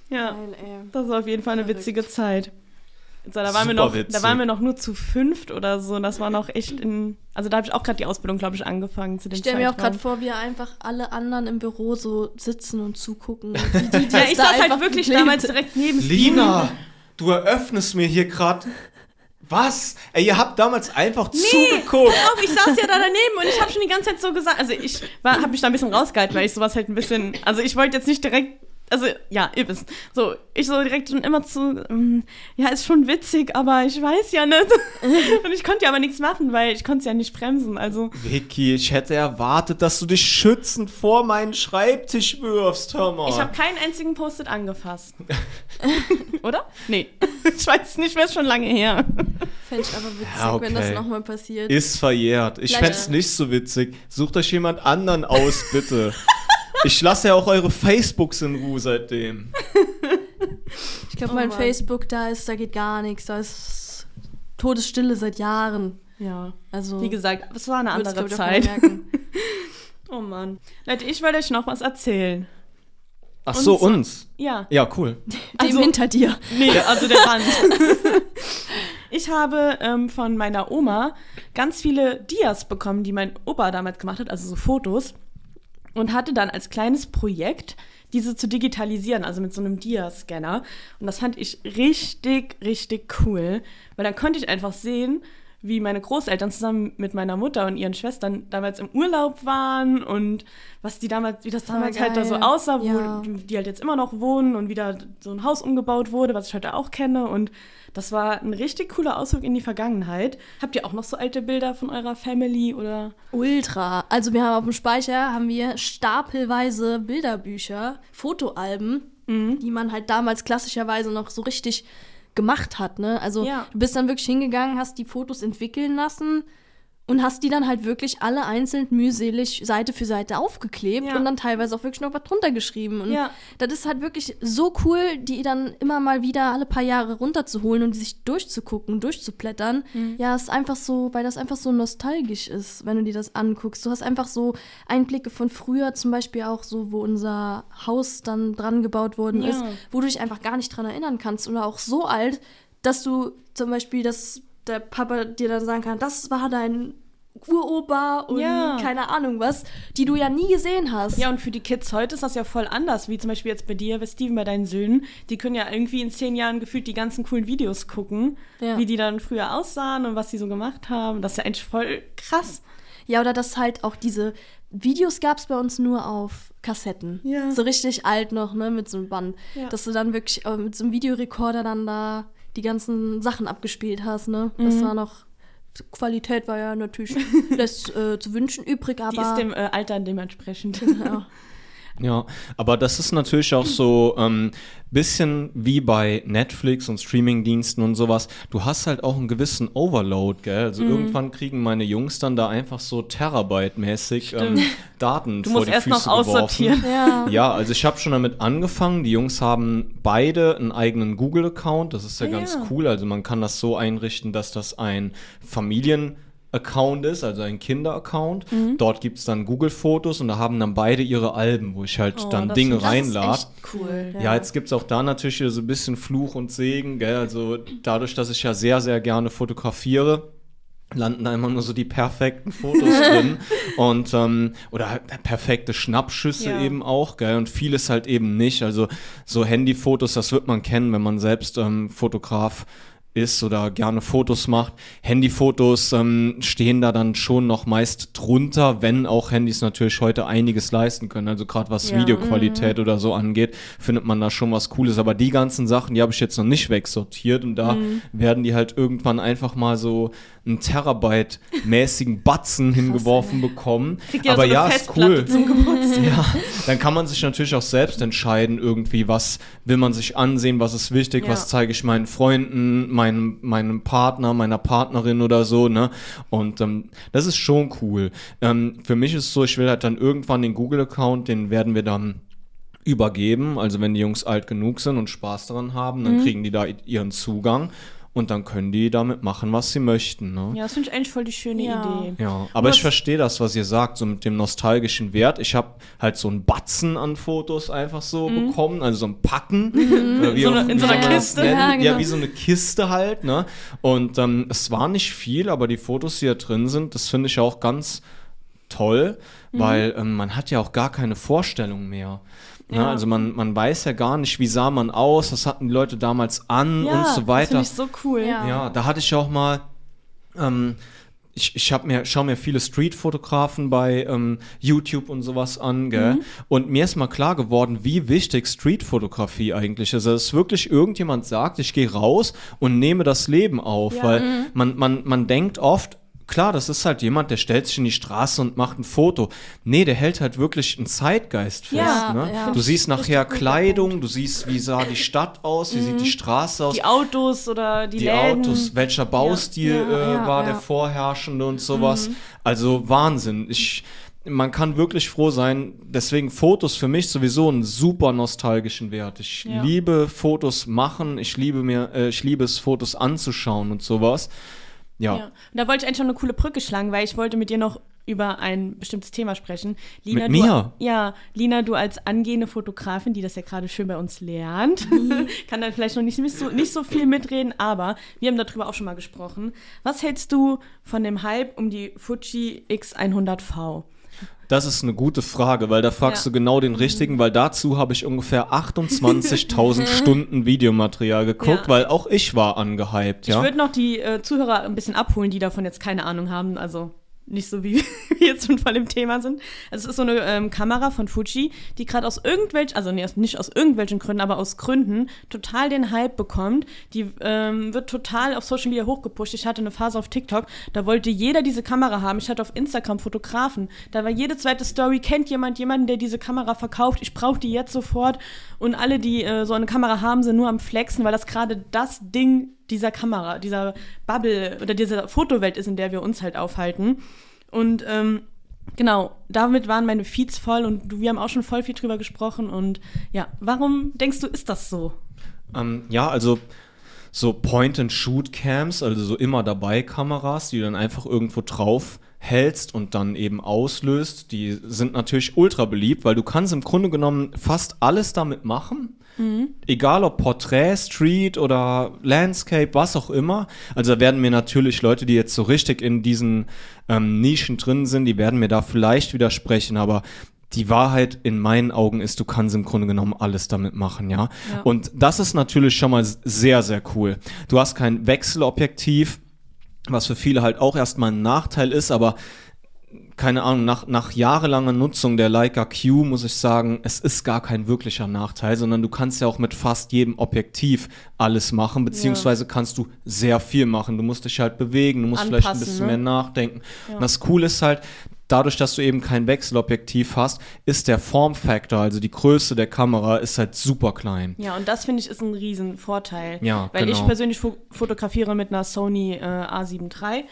Speaker 1: ja. Das war auf jeden Fall eine witzige Zeit. So, da, waren noch, da waren wir noch nur zu fünft oder so. Das war noch echt in. Also da habe ich auch gerade die Ausbildung, glaube ich, angefangen zu dem
Speaker 3: Ich stelle mir auch gerade vor, wie einfach alle anderen im Büro so sitzen und zugucken. Wie die, die
Speaker 1: Ja, ich saß halt
Speaker 3: einfach
Speaker 1: wirklich
Speaker 3: geklebt-
Speaker 1: damals direkt neben
Speaker 2: Lina, du eröffnest mir hier gerade. Was? Ey, ihr habt damals einfach zugeguckt.
Speaker 1: Pass auf, ich saß ja da daneben und ich habe schon die ganze Zeit so gesagt, also ich habe mich da ein bisschen rausgehalten, weil ich sowas halt ein bisschen, also ich wollte jetzt nicht direkt, also ja, ihr wisst, so, ich so direkt schon immer zu, ähm, ja, ist schon witzig, aber ich weiß ja nicht. und ich konnte ja aber nichts machen, weil ich konnte es ja nicht bremsen, also
Speaker 2: Vicky, ich hätte erwartet, dass du dich schützend vor meinen Schreibtisch wirfst, hör mal.
Speaker 1: ich habe keinen einzigen Post-it angefasst. Oder? Nee, ich weiß nicht mehr, ist schon lange her.
Speaker 3: Fände ich aber witzig,
Speaker 2: Ja, okay.
Speaker 3: wenn das nochmal passiert.
Speaker 2: Ist verjährt. Ich
Speaker 3: Vielleicht-
Speaker 2: fänd's nicht so witzig. Sucht euch jemand anderen aus, bitte. Ich lasse ja auch eure Facebooks in Ruhe seitdem.
Speaker 3: ich glaube,
Speaker 1: Oh
Speaker 3: mein
Speaker 1: Mann.
Speaker 3: Facebook, da ist, da geht gar nichts. Da ist Todesstille seit Jahren.
Speaker 1: Ja,
Speaker 3: Also,
Speaker 1: wie gesagt, es war eine andere Zeit. Oh Mann. Leute, ich wollte euch noch was erzählen.
Speaker 2: Ach so, uns.
Speaker 1: Ja.
Speaker 2: Ja, cool.
Speaker 3: Dem
Speaker 1: Also-
Speaker 3: hinter dir.
Speaker 1: Nee, also der Wand. Ich habe ähm, von meiner Oma ganz viele Dias bekommen, die mein Opa damals gemacht hat, also so Fotos. Und hatte dann als kleines Projekt diese zu digitalisieren, also mit so einem Dia-Scanner. Und das fand ich richtig, richtig cool, weil dann konnte ich einfach sehen, wie meine Großeltern zusammen mit meiner Mutter und ihren Schwestern damals im Urlaub waren und was die damals, wie das damals halt da so aussah, wo
Speaker 3: Ja.
Speaker 1: die halt jetzt immer noch wohnen und wieder so ein Haus umgebaut wurde, was ich heute auch kenne. Und das war ein richtig cooler Ausflug in die Vergangenheit. Habt ihr auch noch so alte Bilder von eurer Family oder?
Speaker 3: Ultra. Also wir haben auf dem Speicher haben wir stapelweise Bilderbücher, Fotoalben,
Speaker 1: Mhm.
Speaker 3: die man halt damals klassischerweise noch so richtig gemacht hat. Ne? Also
Speaker 1: Ja.
Speaker 3: du bist dann wirklich hingegangen, hast die Fotos entwickeln lassen und hast die dann halt wirklich alle einzeln mühselig Seite für Seite aufgeklebt
Speaker 1: Ja.
Speaker 3: und dann teilweise auch wirklich noch was drunter geschrieben. Und
Speaker 1: Ja.
Speaker 3: das ist halt wirklich so cool, die dann immer mal wieder alle paar Jahre runterzuholen und die sich durchzugucken, durchzublättern.
Speaker 1: Mhm.
Speaker 3: Ja, ist einfach so, weil das einfach so nostalgisch ist, wenn du dir das anguckst. Du hast einfach so Einblicke von früher, zum Beispiel auch so, wo unser Haus dann dran gebaut worden
Speaker 1: Ja.
Speaker 3: ist, wo du dich einfach gar nicht dran erinnern kannst. Oder auch so alt, dass du zum Beispiel, dass der Papa dir dann sagen kann, das war dein Uropa und
Speaker 1: Ja.
Speaker 3: keine Ahnung was, die du ja nie gesehen hast.
Speaker 1: Ja, und für die Kids heute ist das ja voll anders, wie zum Beispiel jetzt bei dir, bei Steven, bei deinen Söhnen. Die können ja irgendwie in zehn Jahren gefühlt die ganzen coolen Videos gucken,
Speaker 3: Ja.
Speaker 1: wie die dann früher aussahen und was die so gemacht haben. Das ist ja eigentlich voll krass.
Speaker 3: Ja, oder dass halt auch diese Videos gab es bei uns nur auf Kassetten.
Speaker 1: Ja.
Speaker 3: So richtig alt noch, ne, mit so einem Band.
Speaker 1: Ja.
Speaker 3: Dass du dann wirklich äh, mit so einem Videorekorder dann da die ganzen Sachen abgespielt hast, ne? Das
Speaker 1: Mhm.
Speaker 3: war noch. Qualität war ja natürlich lässt äh, zu wünschen übrig, aber.
Speaker 1: Die ist dem äh, Alter dementsprechend.
Speaker 3: ja.
Speaker 2: Ja, aber das ist natürlich auch so ein ähm, bisschen wie bei Netflix und Streamingdiensten und sowas. Du hast halt auch einen gewissen Overload, gell? Also
Speaker 1: Mhm.
Speaker 2: irgendwann kriegen meine Jungs dann da einfach so Terabyte-mäßig ähm, Daten
Speaker 1: Du
Speaker 2: vor
Speaker 1: musst
Speaker 2: die
Speaker 1: erst
Speaker 2: Füße
Speaker 1: noch aussortieren.
Speaker 2: geworfen.
Speaker 3: ja.
Speaker 2: Ja, also ich habe schon damit angefangen. Die Jungs haben beide einen eigenen Google-Account. Das ist ja
Speaker 1: Ah,
Speaker 2: ganz
Speaker 1: ja.
Speaker 2: cool. Also man kann das so einrichten, dass das ein Familien-Account ist, also ein Kinder-Account.
Speaker 1: Mhm.
Speaker 2: Dort gibt es dann Google-Fotos und da haben dann beide ihre Alben, wo ich halt
Speaker 1: Oh,
Speaker 2: dann Dinge reinlade.
Speaker 3: cool.
Speaker 2: Ja, jetzt gibt es auch da natürlich so ein bisschen Fluch und Segen, gell? Also dadurch, dass ich ja sehr, sehr gerne fotografiere, landen da immer nur so die perfekten Fotos drin und ähm, oder halt perfekte Schnappschüsse
Speaker 1: Ja.
Speaker 2: eben auch, gell? Und vieles halt eben nicht. Also so Handyfotos, das wird man kennen, wenn man selbst ähm, Fotograf ist oder gerne Fotos macht. Handyfotos ähm, stehen da dann schon noch meist drunter, wenn auch Handys natürlich heute einiges leisten können. Also gerade was
Speaker 1: Ja.
Speaker 2: Videoqualität oder so angeht, findet man da schon was Cooles. Aber die ganzen Sachen, die habe ich jetzt noch nicht wegsortiert und da werden die halt irgendwann einfach mal so einen Terabyte-mäßigen Batzen hingeworfen bekommen. Aber
Speaker 1: so
Speaker 2: ja, ist cool. Ja, dann kann man sich natürlich auch selbst entscheiden, irgendwie, was will man sich ansehen, was ist wichtig,
Speaker 1: Ja.
Speaker 2: was zeige ich meinen Freunden, meinem, meinem Partner, meiner Partnerin oder so, ne? Und ähm, das ist schon cool. Ähm, für mich ist es so, ich will halt dann irgendwann den Google-Account, den werden wir dann übergeben. Also wenn die Jungs alt genug sind und Spaß daran haben,
Speaker 1: Mhm.
Speaker 2: dann kriegen die da ihren Zugang und dann können die damit machen, was sie möchten. Ne?
Speaker 1: Ja, das finde ich eigentlich voll die schöne
Speaker 3: Ja.
Speaker 1: Idee.
Speaker 2: Ja, aber ich verstehe das, was ihr sagt, so mit dem nostalgischen Wert. Ich habe halt so einen Batzen an Fotos einfach so bekommen, also so ein Packen. Oder wie
Speaker 1: Mhm. So eine- in
Speaker 2: wie
Speaker 1: so einer
Speaker 2: soll man das
Speaker 1: Kiste.
Speaker 2: nennen?
Speaker 3: Ja,
Speaker 2: Ja,
Speaker 3: genau.
Speaker 2: wie so eine Kiste halt, ne? Und ähm, es war nicht viel, aber die Fotos, die da drin sind, das finde ich auch ganz toll,
Speaker 1: Mhm.
Speaker 2: weil ähm, man hat ja auch gar keine Vorstellung mehr. Ja,
Speaker 1: Ja.
Speaker 2: also man, man weiß ja gar nicht, wie sah man aus, was hatten die Leute damals an
Speaker 1: Ja,
Speaker 2: und so
Speaker 1: das
Speaker 2: weiter.
Speaker 1: finde ich so cool.
Speaker 3: Ja.
Speaker 2: Ja, da hatte ich auch mal. Ähm, ich, ich hab mir, schaue mir viele Streetfotografen bei ähm, YouTube und sowas an, gell?
Speaker 1: Mhm.
Speaker 2: Und mir ist mal klar geworden, wie wichtig Streetfotografie eigentlich ist. Also, dass wirklich irgendjemand sagt, ich gehe raus und nehme das Leben auf.
Speaker 1: Ja.
Speaker 2: Weil man, man, man denkt oft, klar, das ist halt jemand, der stellt sich in die Straße und macht ein Foto. Nee, der hält halt wirklich einen Zeitgeist fest.
Speaker 1: Ja,
Speaker 2: ne?
Speaker 3: ja.
Speaker 2: Du siehst nachher Kleidung, du siehst, wie sah die Stadt aus, wie sieht die Straße aus
Speaker 1: Die Autos oder die,
Speaker 2: die
Speaker 1: Läden.
Speaker 2: Autos, welcher Baustil
Speaker 3: Ja,
Speaker 2: äh, war der vorherrschende und sowas. Also Wahnsinn. Ich, man kann wirklich froh sein. Deswegen Fotos für mich sowieso einen super nostalgischen Wert. Ich liebe Fotos machen. Ich liebe mir, äh, ich liebe es Fotos anzuschauen und sowas. Ja.
Speaker 1: Ja. Und da wollte ich eigentlich schon eine coole Brücke schlagen, weil ich wollte mit dir noch über ein bestimmtes Thema sprechen. Lina,
Speaker 2: Mit mir?
Speaker 1: Du, ja, Lina, du als angehende Fotografin, die das ja gerade schön bei uns lernt, kann dann vielleicht noch nicht, nicht, so, nicht so viel mitreden, aber wir haben darüber auch schon mal gesprochen. Was hältst du von dem Hype um die Fuji X100V?
Speaker 2: Das ist eine gute Frage, weil da fragst
Speaker 1: Ja.
Speaker 2: du genau den richtigen, weil dazu habe ich ungefähr 28.000 Stunden Videomaterial geguckt,
Speaker 1: Ja.
Speaker 2: weil auch ich war angehypt,
Speaker 1: Ich
Speaker 2: ja.
Speaker 1: würde noch die äh, Zuhörer ein bisschen abholen, die davon jetzt keine Ahnung haben. Also nicht so wie wir jetzt schon voll im Thema sind. Also es ist so eine ähm, Kamera von Fuji, die gerade aus irgendwelchen, also nee, nicht aus irgendwelchen Gründen, aber aus Gründen total den Hype bekommt. Die ähm, wird total auf Social Media hochgepusht. Ich hatte eine Phase auf TikTok, da wollte jeder diese Kamera haben. Ich hatte auf Instagram Fotografen. Da war jede zweite Story, kennt jemand jemanden, der diese Kamera verkauft? Ich brauche die jetzt sofort. Und alle, die äh, so eine Kamera haben, sind nur am Flexen, weil das gerade das Ding dieser Kamera, dieser Bubble oder dieser Fotowelt ist, in der wir uns halt aufhalten. Und ähm, genau, damit waren meine Feeds voll und wir haben auch schon voll viel drüber gesprochen. Und ja, warum denkst du, ist das so?
Speaker 2: Ähm, ja, also so Point-and-Shoot-Cams, also so immer dabei Kameras, die du dann einfach irgendwo drauf hältst und dann eben auslöst, die sind natürlich ultra beliebt, weil du kannst im Grunde genommen fast alles damit machen. Egal ob Porträt, Street oder Landscape, was auch immer. Also da werden mir natürlich Leute, die jetzt so richtig in diesen ähm, Nischen drin sind, die werden mir da vielleicht widersprechen, aber die Wahrheit in meinen Augen ist, du kannst im Grunde genommen alles damit machen, ja.
Speaker 1: Ja.
Speaker 2: Und das ist natürlich schon mal sehr, sehr cool. Du hast kein Wechselobjektiv, was für viele halt auch erstmal ein Nachteil ist, aber keine Ahnung, nach, nach jahrelanger Nutzung der Leica Q muss ich sagen, es ist gar kein wirklicher Nachteil, sondern du kannst ja auch mit fast jedem Objektiv alles machen, beziehungsweise kannst du sehr viel machen. Du musst dich halt bewegen, du musst vielleicht ein
Speaker 1: Anpassen,
Speaker 2: bisschen
Speaker 1: ne?
Speaker 2: mehr nachdenken.
Speaker 1: Ja.
Speaker 2: Und das Coole ist halt, dadurch, dass du eben kein Wechselobjektiv hast, ist der Formfaktor, also die Größe der Kamera, ist halt super klein.
Speaker 1: Ja, und das finde ich ist ein riesen Vorteil.
Speaker 2: Ja,
Speaker 1: Weil ich
Speaker 2: genau.
Speaker 1: persönlich fo fotografiere mit einer Sony äh, A7 III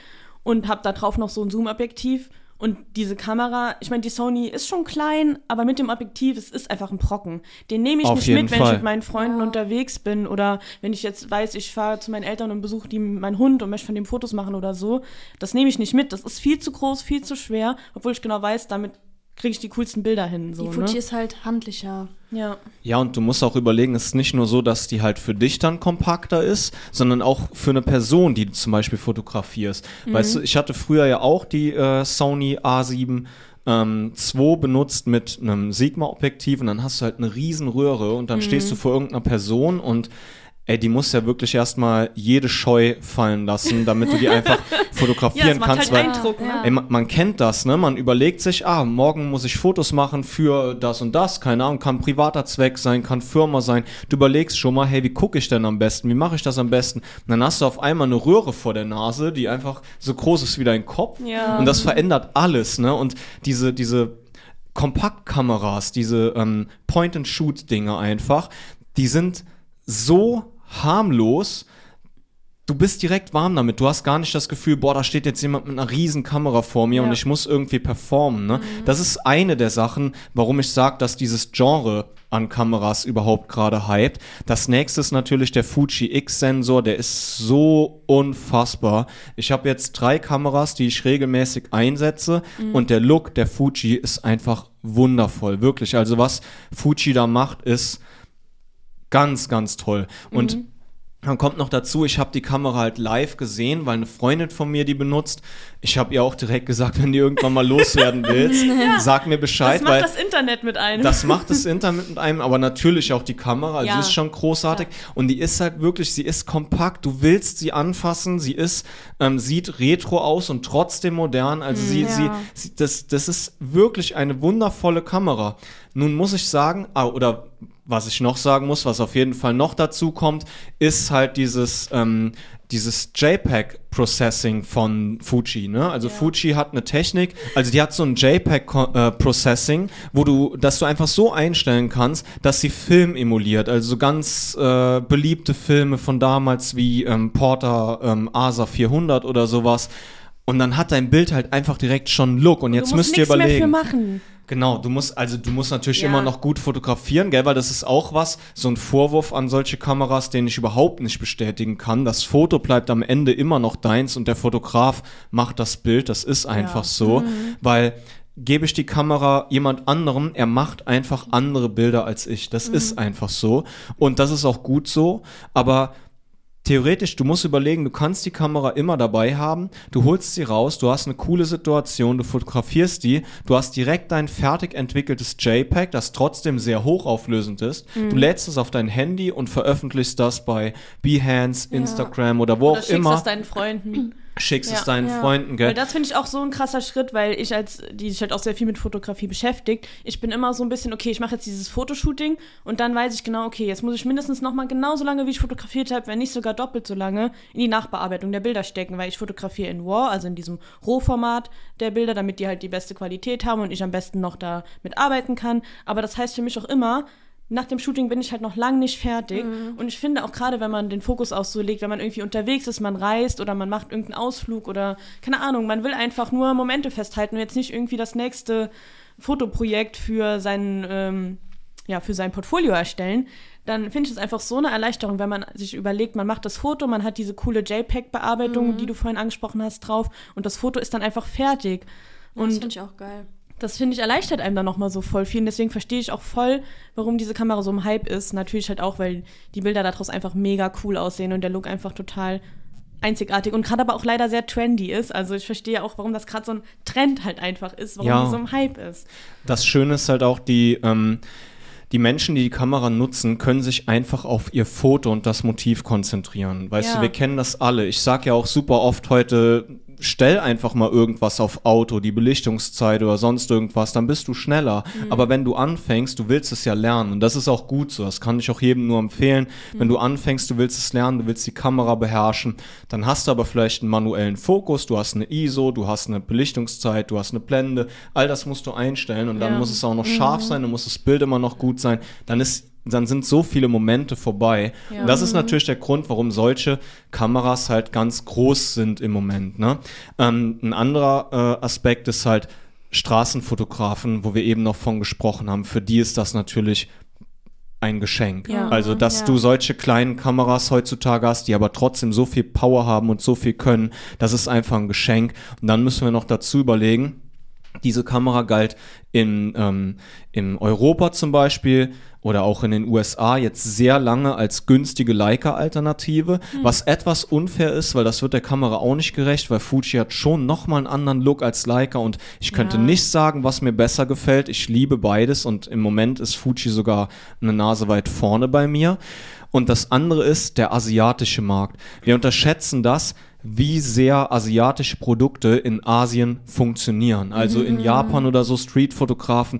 Speaker 1: und habe da drauf noch so ein Zoom-Objektiv. Und diese Kamera, ich meine, die Sony ist schon klein, aber mit dem Objektiv, es ist einfach ein Brocken. Den nehme ich
Speaker 2: Auf
Speaker 1: nicht mit, wenn ich mit meinen Freunden
Speaker 3: Ja.
Speaker 1: unterwegs bin oder wenn ich jetzt weiß, ich fahre zu meinen Eltern und besuche die meinen Hund und möchte von dem Fotos machen oder so. Das nehme ich nicht mit. Das ist viel zu groß, viel zu schwer, obwohl ich genau weiß, damit kriege ich die coolsten Bilder hin. So,
Speaker 3: Die Fuji
Speaker 1: ne?
Speaker 3: ist halt handlicher.
Speaker 1: Ja.
Speaker 2: Ja, und du musst auch überlegen, es ist nicht nur so, dass die halt für dich dann kompakter ist, sondern auch für eine Person, die du zum Beispiel fotografierst. Weißt du, ich hatte früher ja auch die äh, Sony A7 ähm, 2 benutzt mit einem Sigma-Objektiv und dann hast du halt eine riesen Röhre und dann stehst du vor irgendeiner Person und Ey, die muss ja wirklich erstmal jede Scheu fallen lassen, damit du die einfach fotografieren
Speaker 1: Ja, macht
Speaker 2: kannst.
Speaker 1: halt
Speaker 2: weil
Speaker 1: Eindruck, ne?
Speaker 2: Ey, man, man kennt das, ne? Man überlegt sich, ah, morgen muss ich Fotos machen für das und das, keine Ahnung, kann privater Zweck sein, kann Firma sein. Du überlegst schon mal, hey, wie gucke ich denn am besten? Wie mache ich das am besten? Und dann hast du auf einmal eine Röhre vor der Nase, die einfach so groß ist wie dein Kopf.
Speaker 1: Ja.
Speaker 2: Und das verändert alles, ne? Und diese, diese Kompaktkameras, diese ähm, Point-and-Shoot-Dinge einfach, die sind so harmlos, du bist direkt warm damit. Du hast gar nicht das Gefühl, boah, da steht jetzt jemand mit einer riesen Kamera vor mir
Speaker 1: Ja.
Speaker 2: und ich muss irgendwie performen. Ne? Das ist eine der Sachen, warum ich sage, dass dieses Genre an Kameras überhaupt gerade hypt. Das nächste ist natürlich der Fuji X-Sensor, der ist so unfassbar. Ich habe jetzt drei Kameras, die ich regelmäßig einsetze und der Look der Fuji ist einfach wundervoll, wirklich. Also was Fuji da macht, ist ganz, ganz toll. Und dann kommt noch dazu, ich habe die Kamera halt live gesehen, weil eine Freundin von mir die benutzt. Ich habe ihr auch direkt gesagt, wenn du irgendwann mal loswerden willst, sag mir Bescheid,
Speaker 1: Das macht
Speaker 2: weil
Speaker 1: das Internet mit einem.
Speaker 2: das macht das Internet mit einem, aber natürlich auch die Kamera.
Speaker 1: Ja.
Speaker 2: Sie ist schon großartig und die ist halt wirklich, sie ist kompakt. Du willst sie anfassen, sie ist, ähm, sieht retro aus und trotzdem modern. Also sie,
Speaker 3: ja.
Speaker 2: sie, sie, das, das ist wirklich eine wundervolle Kamera. Nun muss ich sagen, ah, oder was ich noch sagen muss, was auf jeden Fall noch dazu kommt, ist halt dieses, ähm, dieses JPEG-Processing von Fuji. Ne? Also Fuji hat eine Technik, also die hat so ein JPEG-Processing, wo du, dass du einfach so einstellen kannst, dass sie Film emuliert. Also so ganz äh, beliebte Filme von damals wie ähm, Porter ähm, ASA 400 oder sowas. Und dann hat dein Bild halt einfach direkt schon Look. Und jetzt
Speaker 1: du musst
Speaker 2: müsst ihr
Speaker 1: nichts mehr für
Speaker 2: überlegen.
Speaker 1: machen.
Speaker 2: Genau, du musst, also du musst natürlich
Speaker 1: Ja.
Speaker 2: immer noch gut fotografieren, gell, weil das ist auch was, so ein Vorwurf an solche Kameras, den ich überhaupt nicht bestätigen kann. Das Foto bleibt am Ende immer noch deins und der Fotograf macht das Bild, das ist einfach so, weil gebe ich die Kamera jemand anderem, er macht einfach andere Bilder als ich. Das ist einfach so und das ist auch gut so, aber theoretisch, du musst überlegen, du kannst die Kamera immer dabei haben, du holst sie raus, du hast eine coole Situation, du fotografierst die, du hast direkt dein fertig entwickeltes JPEG, das trotzdem sehr hochauflösend ist.
Speaker 1: Mhm.
Speaker 2: Du lädst es auf dein Handy und veröffentlichst das bei Behance, Instagram oder wo
Speaker 1: Oder
Speaker 2: auch
Speaker 1: schickst
Speaker 2: immer.
Speaker 1: das deinen Freunden.
Speaker 2: Schickst es
Speaker 1: Ja.
Speaker 2: deinen
Speaker 3: Ja.
Speaker 2: Freunden, gell?
Speaker 1: Weil das finde ich auch so ein krasser Schritt, weil ich als, die sich halt auch sehr viel mit Fotografie beschäftigt, ich bin immer so ein bisschen, okay, ich mache jetzt dieses Fotoshooting und dann weiß ich genau, okay, jetzt muss ich mindestens noch mal genauso lange, wie ich fotografiert habe, wenn nicht sogar doppelt so lange, in die Nachbearbeitung der Bilder stecken, weil ich fotografiere in RAW, also in diesem Rohformat der Bilder, damit die halt die beste Qualität haben und ich am besten noch damit arbeiten kann. Aber das heißt für mich auch immer, nach dem Shooting bin ich halt noch lang nicht fertig. Und ich finde auch gerade, wenn man den Fokus auch so legt, wenn man irgendwie unterwegs ist, man reist oder man macht irgendeinen Ausflug oder keine Ahnung, man will einfach nur Momente festhalten und jetzt nicht irgendwie das nächste Fotoprojekt für sein, ähm, ja, für sein Portfolio erstellen, dann finde ich es einfach so eine Erleichterung, wenn man sich überlegt, man macht das Foto, man hat diese coole JPEG-Bearbeitung, die du vorhin angesprochen hast, drauf und das Foto ist dann einfach fertig.
Speaker 3: das
Speaker 1: Und
Speaker 3: finde ich auch geil.
Speaker 1: Das finde ich erleichtert einem dann nochmal so voll viel. Und deswegen verstehe ich auch voll, warum diese Kamera so im Hype ist. Natürlich halt auch, weil die Bilder daraus einfach mega cool aussehen und der Look einfach total einzigartig und gerade aber auch leider sehr trendy ist. Also ich verstehe auch, warum das gerade so ein Trend halt einfach ist, warum
Speaker 2: Ja.
Speaker 1: die so im Hype ist.
Speaker 2: Das Schöne ist halt auch, die, ähm, die Menschen, die die Kamera nutzen, können sich einfach auf ihr Foto und das Motiv konzentrieren. Weißt
Speaker 1: Ja.
Speaker 2: du, wir kennen das alle. Ich sag ja auch super oft heute, stell einfach mal irgendwas auf Auto, die Belichtungszeit oder sonst irgendwas, dann bist du schneller. Aber wenn du anfängst, du willst es ja lernen und das ist auch gut so. Das kann ich auch jedem nur empfehlen. Wenn du anfängst, du willst es lernen, du willst die Kamera beherrschen, dann hast du aber vielleicht einen manuellen Fokus, du hast eine ISO, du hast eine Belichtungszeit, du hast eine Blende, all das musst du einstellen und dann
Speaker 1: Ja.
Speaker 2: muss es auch noch scharf sein, dann muss das Bild immer noch gut sein, dann ist dann sind so viele Momente vorbei.
Speaker 1: Ja.
Speaker 2: Und das ist natürlich der Grund, warum solche Kameras halt ganz groß sind im Moment. Ne? Ähm, ein anderer äh, Aspekt ist halt Straßenfotografen, wo wir eben noch von gesprochen haben. Für die ist das natürlich ein Geschenk.
Speaker 1: Ja.
Speaker 2: Also, dass
Speaker 1: Ja.
Speaker 2: du solche kleinen Kameras heutzutage hast, die aber trotzdem so viel Power haben und so viel können, das ist einfach ein Geschenk. Und dann müssen wir noch dazu überlegen, diese Kamera galt in, ähm, in Europa zum Beispiel oder auch in den USA jetzt sehr lange als günstige Leica-Alternative, was etwas unfair ist, weil das wird der Kamera auch nicht gerecht, weil Fuji hat schon nochmal einen anderen Look als Leica und ich könnte
Speaker 1: Ja.
Speaker 2: nicht sagen, was mir besser gefällt. Ich liebe beides und im Moment ist Fuji sogar eine Nase weit vorne bei mir. Und das andere ist der asiatische Markt. Wir unterschätzen das, wie sehr asiatische Produkte in Asien funktionieren. Also in Japan oder so Streetfotografen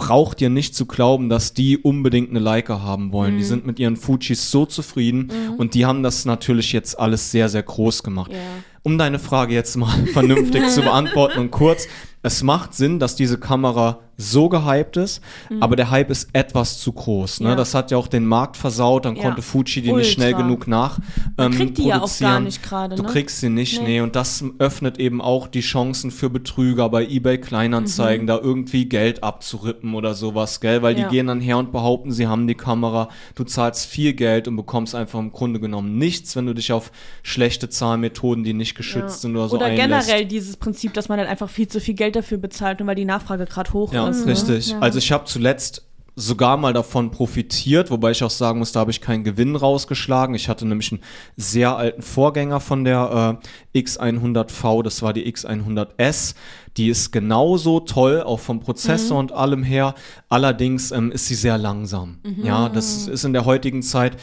Speaker 2: braucht ihr nicht zu glauben, dass die unbedingt eine Leica haben wollen. Die sind mit ihren Fujis so zufrieden und die haben das natürlich jetzt alles sehr, sehr groß gemacht.
Speaker 1: Ja.
Speaker 2: Um deine Frage jetzt mal vernünftig zu beantworten und kurz, es macht Sinn, dass diese Kamera so gehypt ist, aber der Hype ist etwas zu groß. Ne?
Speaker 1: Ja.
Speaker 2: Das hat ja auch den Markt versaut, dann
Speaker 1: Ja.
Speaker 2: konnte Fuji die nicht schnell
Speaker 1: Ultra.
Speaker 2: genug nach ähm,
Speaker 1: kriegt die ja auch
Speaker 2: produzieren.
Speaker 1: gar nicht gerade,
Speaker 2: Du
Speaker 1: ne?
Speaker 2: kriegst sie nicht,
Speaker 1: Nee.
Speaker 2: nee. Und das öffnet eben auch die Chancen für Betrüger bei eBay Kleinanzeigen, da irgendwie Geld abzurippen oder sowas, gell? Weil
Speaker 1: Mhm. Ja.
Speaker 2: die gehen dann her und behaupten, sie haben die Kamera. Du zahlst viel Geld und bekommst einfach im Grunde genommen nichts, wenn du dich auf schlechte Zahlmethoden, die nicht geschützt sind oder so
Speaker 1: Oder
Speaker 2: einlässt.
Speaker 1: generell dieses Prinzip, dass man halt einfach viel zu viel Geld dafür bezahlt, nur weil die Nachfrage gerade hoch ist. Ne?
Speaker 2: richtig.
Speaker 3: Ja.
Speaker 2: Also ich habe zuletzt sogar mal davon profitiert, wobei ich auch sagen muss, da habe ich keinen Gewinn rausgeschlagen. Ich hatte nämlich einen sehr alten Vorgänger von der äh, X100V, das war die X100S. Die ist genauso toll, auch vom Prozessor und allem her. Allerdings ähm, ist sie sehr langsam. Ja, das ist in der heutigen Zeit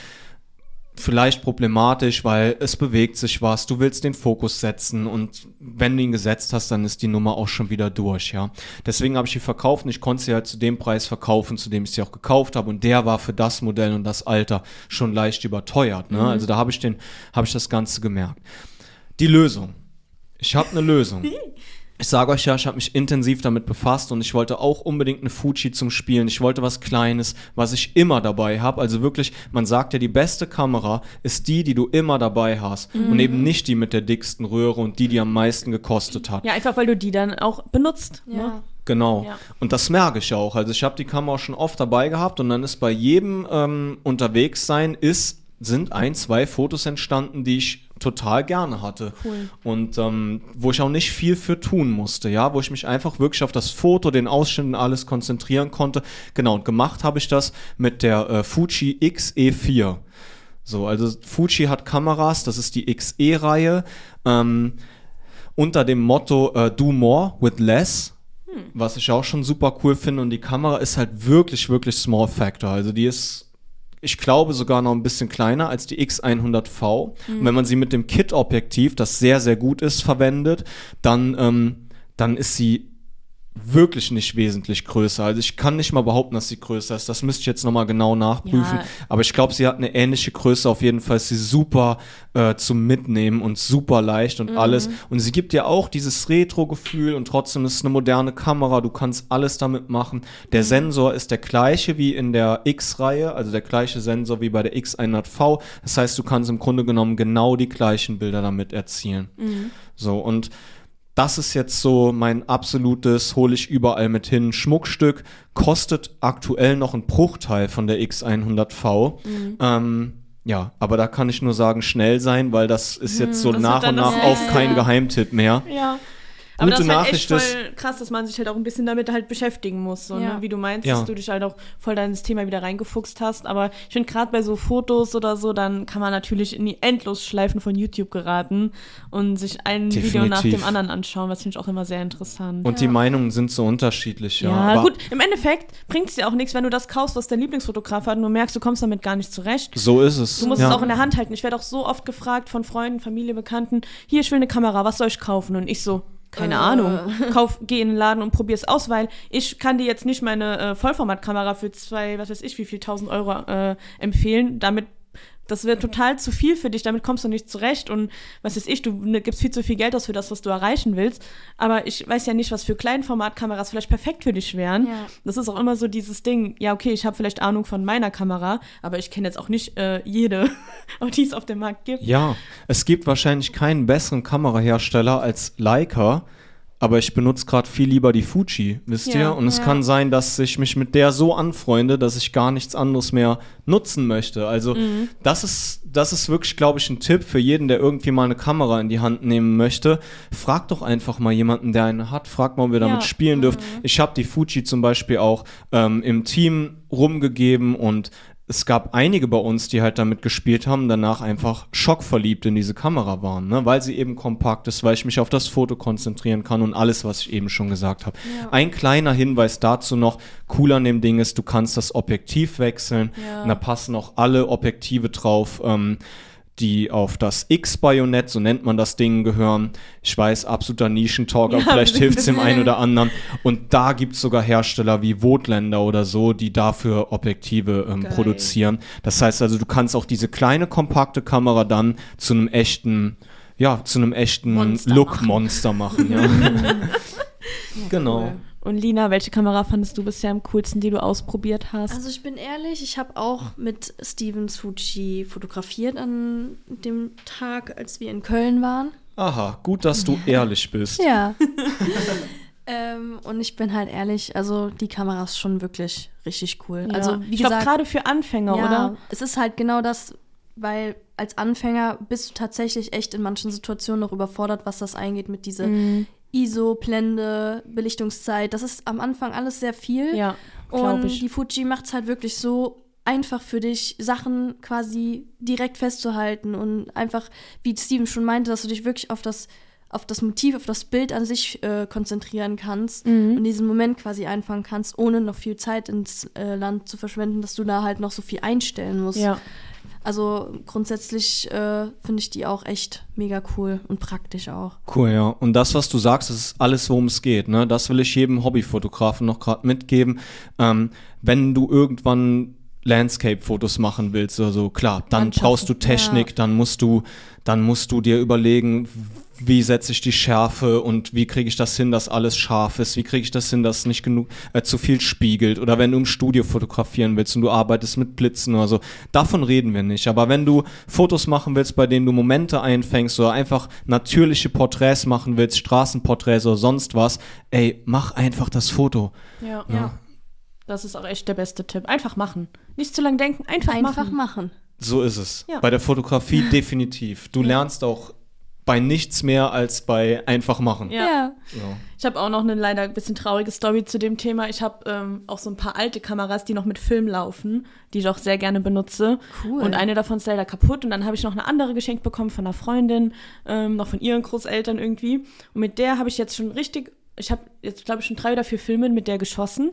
Speaker 2: vielleicht problematisch, weil es bewegt sich was, du willst den Fokus setzen und wenn du ihn gesetzt hast, dann ist die Nummer auch schon wieder durch, ja. Deswegen habe ich sie verkauft und ich konnte sie halt zu dem Preis verkaufen, zu dem ich sie auch gekauft habe und der war für das Modell und das Alter schon leicht überteuert, ne? Also da habe ich den, habe ich das Ganze gemerkt. Die Lösung. Ich habe eine Lösung. Ich sage euch ja, ich habe mich intensiv damit befasst und ich wollte auch unbedingt eine Fuji zum Spielen. Ich wollte was Kleines, was ich immer dabei habe. Also wirklich, man sagt ja, die beste Kamera ist die, die du immer dabei hast und eben nicht die mit der dicksten Röhre und die, die am meisten gekostet hat.
Speaker 1: Ja, einfach weil du die dann auch benutzt. Ne?
Speaker 3: Ja.
Speaker 2: Genau.
Speaker 1: Ja.
Speaker 2: Und das merke ich auch. Also ich habe die Kamera schon oft dabei gehabt und dann ist bei jedem ähm, Unterwegssein ist sind ein, zwei Fotos entstanden, die ich total gerne hatte.
Speaker 1: Cool.
Speaker 2: Und ähm, wo ich auch nicht viel für tun musste, ja, wo ich mich einfach wirklich auf das Foto, den Ausschnitt und alles konzentrieren konnte. Genau, und gemacht habe ich das mit der äh, Fuji XE4. So, also Fuji hat Kameras, das ist die XE-Reihe, ähm, unter dem Motto äh, Do More with Less. Was ich auch schon super cool finde. Und die Kamera ist halt wirklich, wirklich Small Factor. Also die ist, ich glaube, sogar noch ein bisschen kleiner als die X100V. Und wenn man sie mit dem Kit-Objektiv, das sehr, sehr gut ist, verwendet, dann, ähm, dann ist sie wirklich nicht wesentlich größer. Also ich kann nicht mal behaupten, dass sie größer ist. Das müsste ich jetzt nochmal genau nachprüfen.
Speaker 1: Ja.
Speaker 2: Aber ich glaube, sie hat eine ähnliche Größe. Auf jeden Fall ist sie super äh, zum Mitnehmen und super leicht und alles. Und sie gibt ja auch dieses Retro-Gefühl und trotzdem ist es eine moderne Kamera. Du kannst alles damit machen. Der Sensor ist der gleiche wie in der X-Reihe, also der gleiche Sensor wie bei der X100V. Das heißt, du kannst im Grunde genommen genau die gleichen Bilder damit erzielen. So, und das ist jetzt so mein absolutes, hole ich überall mit hin, Schmuckstück, kostet aktuell noch ein Bruchteil von der X100V. Ähm, ja, aber da kann ich nur sagen, schnell sein, weil das ist jetzt so
Speaker 1: das
Speaker 2: nach und nach
Speaker 1: nächste.
Speaker 2: kein Geheimtipp mehr.
Speaker 1: Ja. Aber
Speaker 2: Gute
Speaker 1: das ist halt echt
Speaker 2: Nachricht
Speaker 1: voll krass, dass man sich halt auch ein bisschen damit halt beschäftigen muss. So,
Speaker 3: Ja.
Speaker 1: ne? Wie du meinst,
Speaker 2: Ja.
Speaker 1: dass du dich halt auch voll da ins Thema wieder reingefuchst hast. Aber ich finde, gerade bei so Fotos oder so, dann kann man natürlich in die Endlosschleifen von YouTube geraten und sich ein Video nach
Speaker 2: Definitiv.
Speaker 1: dem anderen anschauen, was finde ich auch immer sehr interessant.
Speaker 2: Und die Meinungen sind so unterschiedlich, ja.
Speaker 1: ja,
Speaker 2: aber
Speaker 1: gut, im Endeffekt bringt es dir auch nichts, wenn du das kaufst, was dein Lieblingsfotograf hat und du merkst, du kommst damit gar nicht zurecht.
Speaker 2: So ist es.
Speaker 1: Du musst
Speaker 2: ja.
Speaker 1: es auch in der Hand halten. Ich werde auch so oft gefragt von Freunden, Familie, Bekannten, hier, ich will eine Kamera, was soll ich kaufen? Und ich so, keine
Speaker 3: Äh.
Speaker 1: Ahnung. Kauf, geh in den Laden und probier es aus, weil ich kann dir jetzt nicht meine äh, Vollformatkamera für zwei, was weiß ich, wie viel tausend Euro äh, empfehlen. Damit, das wird total zu viel für dich, damit kommst du nicht zurecht und was weiß ich, du ne, gibst viel zu viel Geld aus für das, was du erreichen willst. Aber ich weiß ja nicht, was für Kleinformatkameras vielleicht perfekt für dich wären.
Speaker 3: Ja.
Speaker 1: Das ist auch immer so dieses Ding, ja, okay, ich habe vielleicht Ahnung von meiner Kamera, aber ich kenne jetzt auch nicht äh, jede, die es auf dem Markt gibt.
Speaker 2: Ja, es gibt wahrscheinlich keinen besseren Kamerahersteller als Leica, aber ich benutze gerade viel lieber die Fuji, wisst
Speaker 1: Ja,
Speaker 2: ihr? Und es
Speaker 3: ja.
Speaker 2: kann sein, dass ich mich mit der so anfreunde, dass ich gar nichts anderes mehr nutzen möchte. Also
Speaker 1: Mhm.
Speaker 2: das ist, das ist wirklich, glaube ich, ein Tipp für jeden, der irgendwie mal eine Kamera in die Hand nehmen möchte. Frag doch einfach mal jemanden, der eine hat. Frag mal, ob ihr damit
Speaker 1: Ja. Mhm.
Speaker 2: spielen dürft. Ich habe die Fuji zum Beispiel auch ähm, im Team rumgegeben und es gab einige bei uns, die halt damit gespielt haben, danach einfach schockverliebt in diese Kamera waren, ne? weil sie eben kompakt ist, weil ich mich auf das Foto konzentrieren kann und alles, was ich eben schon gesagt habe. Ein kleiner Hinweis dazu noch, cool an dem Ding ist, du kannst das Objektiv wechseln,
Speaker 1: Ja.
Speaker 2: da passen auch alle Objektive drauf, ähm, die auf das X-Bajonett, so nennt man das Ding, gehören. Ich weiß, absoluter Nischentalk, aber
Speaker 1: Ja,
Speaker 2: vielleicht hilft es dem einen oder anderen. Und da gibt es sogar Hersteller wie Votländer oder so, die dafür Objektive ähm, produzieren. Das heißt also, du kannst auch diese kleine, kompakte Kamera dann zu einem echten, ja, zu einem echten
Speaker 1: Monster
Speaker 2: Look-Monster machen. Ja. genau.
Speaker 1: Und Lina, welche Kamera fandest du bisher am coolsten, die du ausprobiert hast?
Speaker 3: Also ich bin ehrlich, ich habe auch mit Steven Suchi fotografiert an dem Tag, als wir in Köln waren.
Speaker 2: Aha, gut, dass du ehrlich bist.
Speaker 3: Ja. ähm, und ich bin halt ehrlich, also die Kamera ist schon wirklich richtig cool.
Speaker 1: Ja.
Speaker 3: Also wie
Speaker 1: ich glaube,
Speaker 3: gesagt,
Speaker 1: gerade für Anfänger,
Speaker 3: ja,
Speaker 1: oder?
Speaker 3: es ist halt genau das, weil als Anfänger bist du tatsächlich echt in manchen Situationen noch überfordert, was das eingeht mit dieser
Speaker 1: Mhm.
Speaker 3: ISO, Blende, Belichtungszeit. Das ist am Anfang alles sehr viel.
Speaker 1: Ja,
Speaker 3: Und
Speaker 1: ich.
Speaker 3: die Fuji macht es halt wirklich so einfach für dich, Sachen quasi direkt festzuhalten und einfach, wie Steven schon meinte, dass du dich wirklich auf das, auf das Motiv, auf das Bild an sich äh, konzentrieren kannst
Speaker 1: Mhm.
Speaker 3: und diesen Moment quasi einfangen kannst, ohne noch viel Zeit ins äh, Land zu verschwenden, dass du da halt noch so viel einstellen musst.
Speaker 1: Ja.
Speaker 3: Also grundsätzlich äh, finde ich die auch echt mega cool und praktisch auch.
Speaker 2: Cool, ja. Und das, was du sagst, ist alles, worum es geht. Ne? Das will ich jedem Hobbyfotografen noch gerade mitgeben. Ähm, wenn du irgendwann Landscape-Fotos machen willst oder so, klar, dann brauchst du Technik,
Speaker 3: ja.
Speaker 2: dann musst du, dann musst du dir überlegen, wie setze ich die Schärfe und wie kriege ich das hin, dass alles scharf ist, wie kriege ich das hin, dass es nicht genug äh, zu viel spiegelt oder wenn du im Studio fotografieren willst und du arbeitest mit Blitzen oder so, davon reden wir nicht. Aber wenn du Fotos machen willst, bei denen du Momente einfängst oder einfach natürliche Porträts machen willst, Straßenporträts oder sonst was, ey, mach einfach das Foto.
Speaker 1: Ja.
Speaker 2: Ja.
Speaker 1: Das ist auch echt der beste Tipp. Einfach machen. Nicht zu lange denken, einfach,
Speaker 3: Einfach
Speaker 1: machen.
Speaker 3: machen.
Speaker 2: So ist es.
Speaker 1: Ja.
Speaker 2: Bei der Fotografie definitiv. Du lernst auch bei nichts mehr als bei einfach machen.
Speaker 1: Ja.
Speaker 3: Ja.
Speaker 1: Ich habe auch noch eine leider ein bisschen traurige Story zu dem Thema. Ich habe ähm, auch so ein paar alte Kameras, die noch mit Film laufen, die ich auch sehr gerne benutze.
Speaker 3: Cool.
Speaker 1: Und eine davon ist leider kaputt. Und dann habe ich noch eine andere geschenkt bekommen von einer Freundin, ähm, noch von ihren Großeltern irgendwie. Und mit der habe ich jetzt schon richtig, ich habe jetzt glaube ich schon drei oder vier Filme mit der geschossen.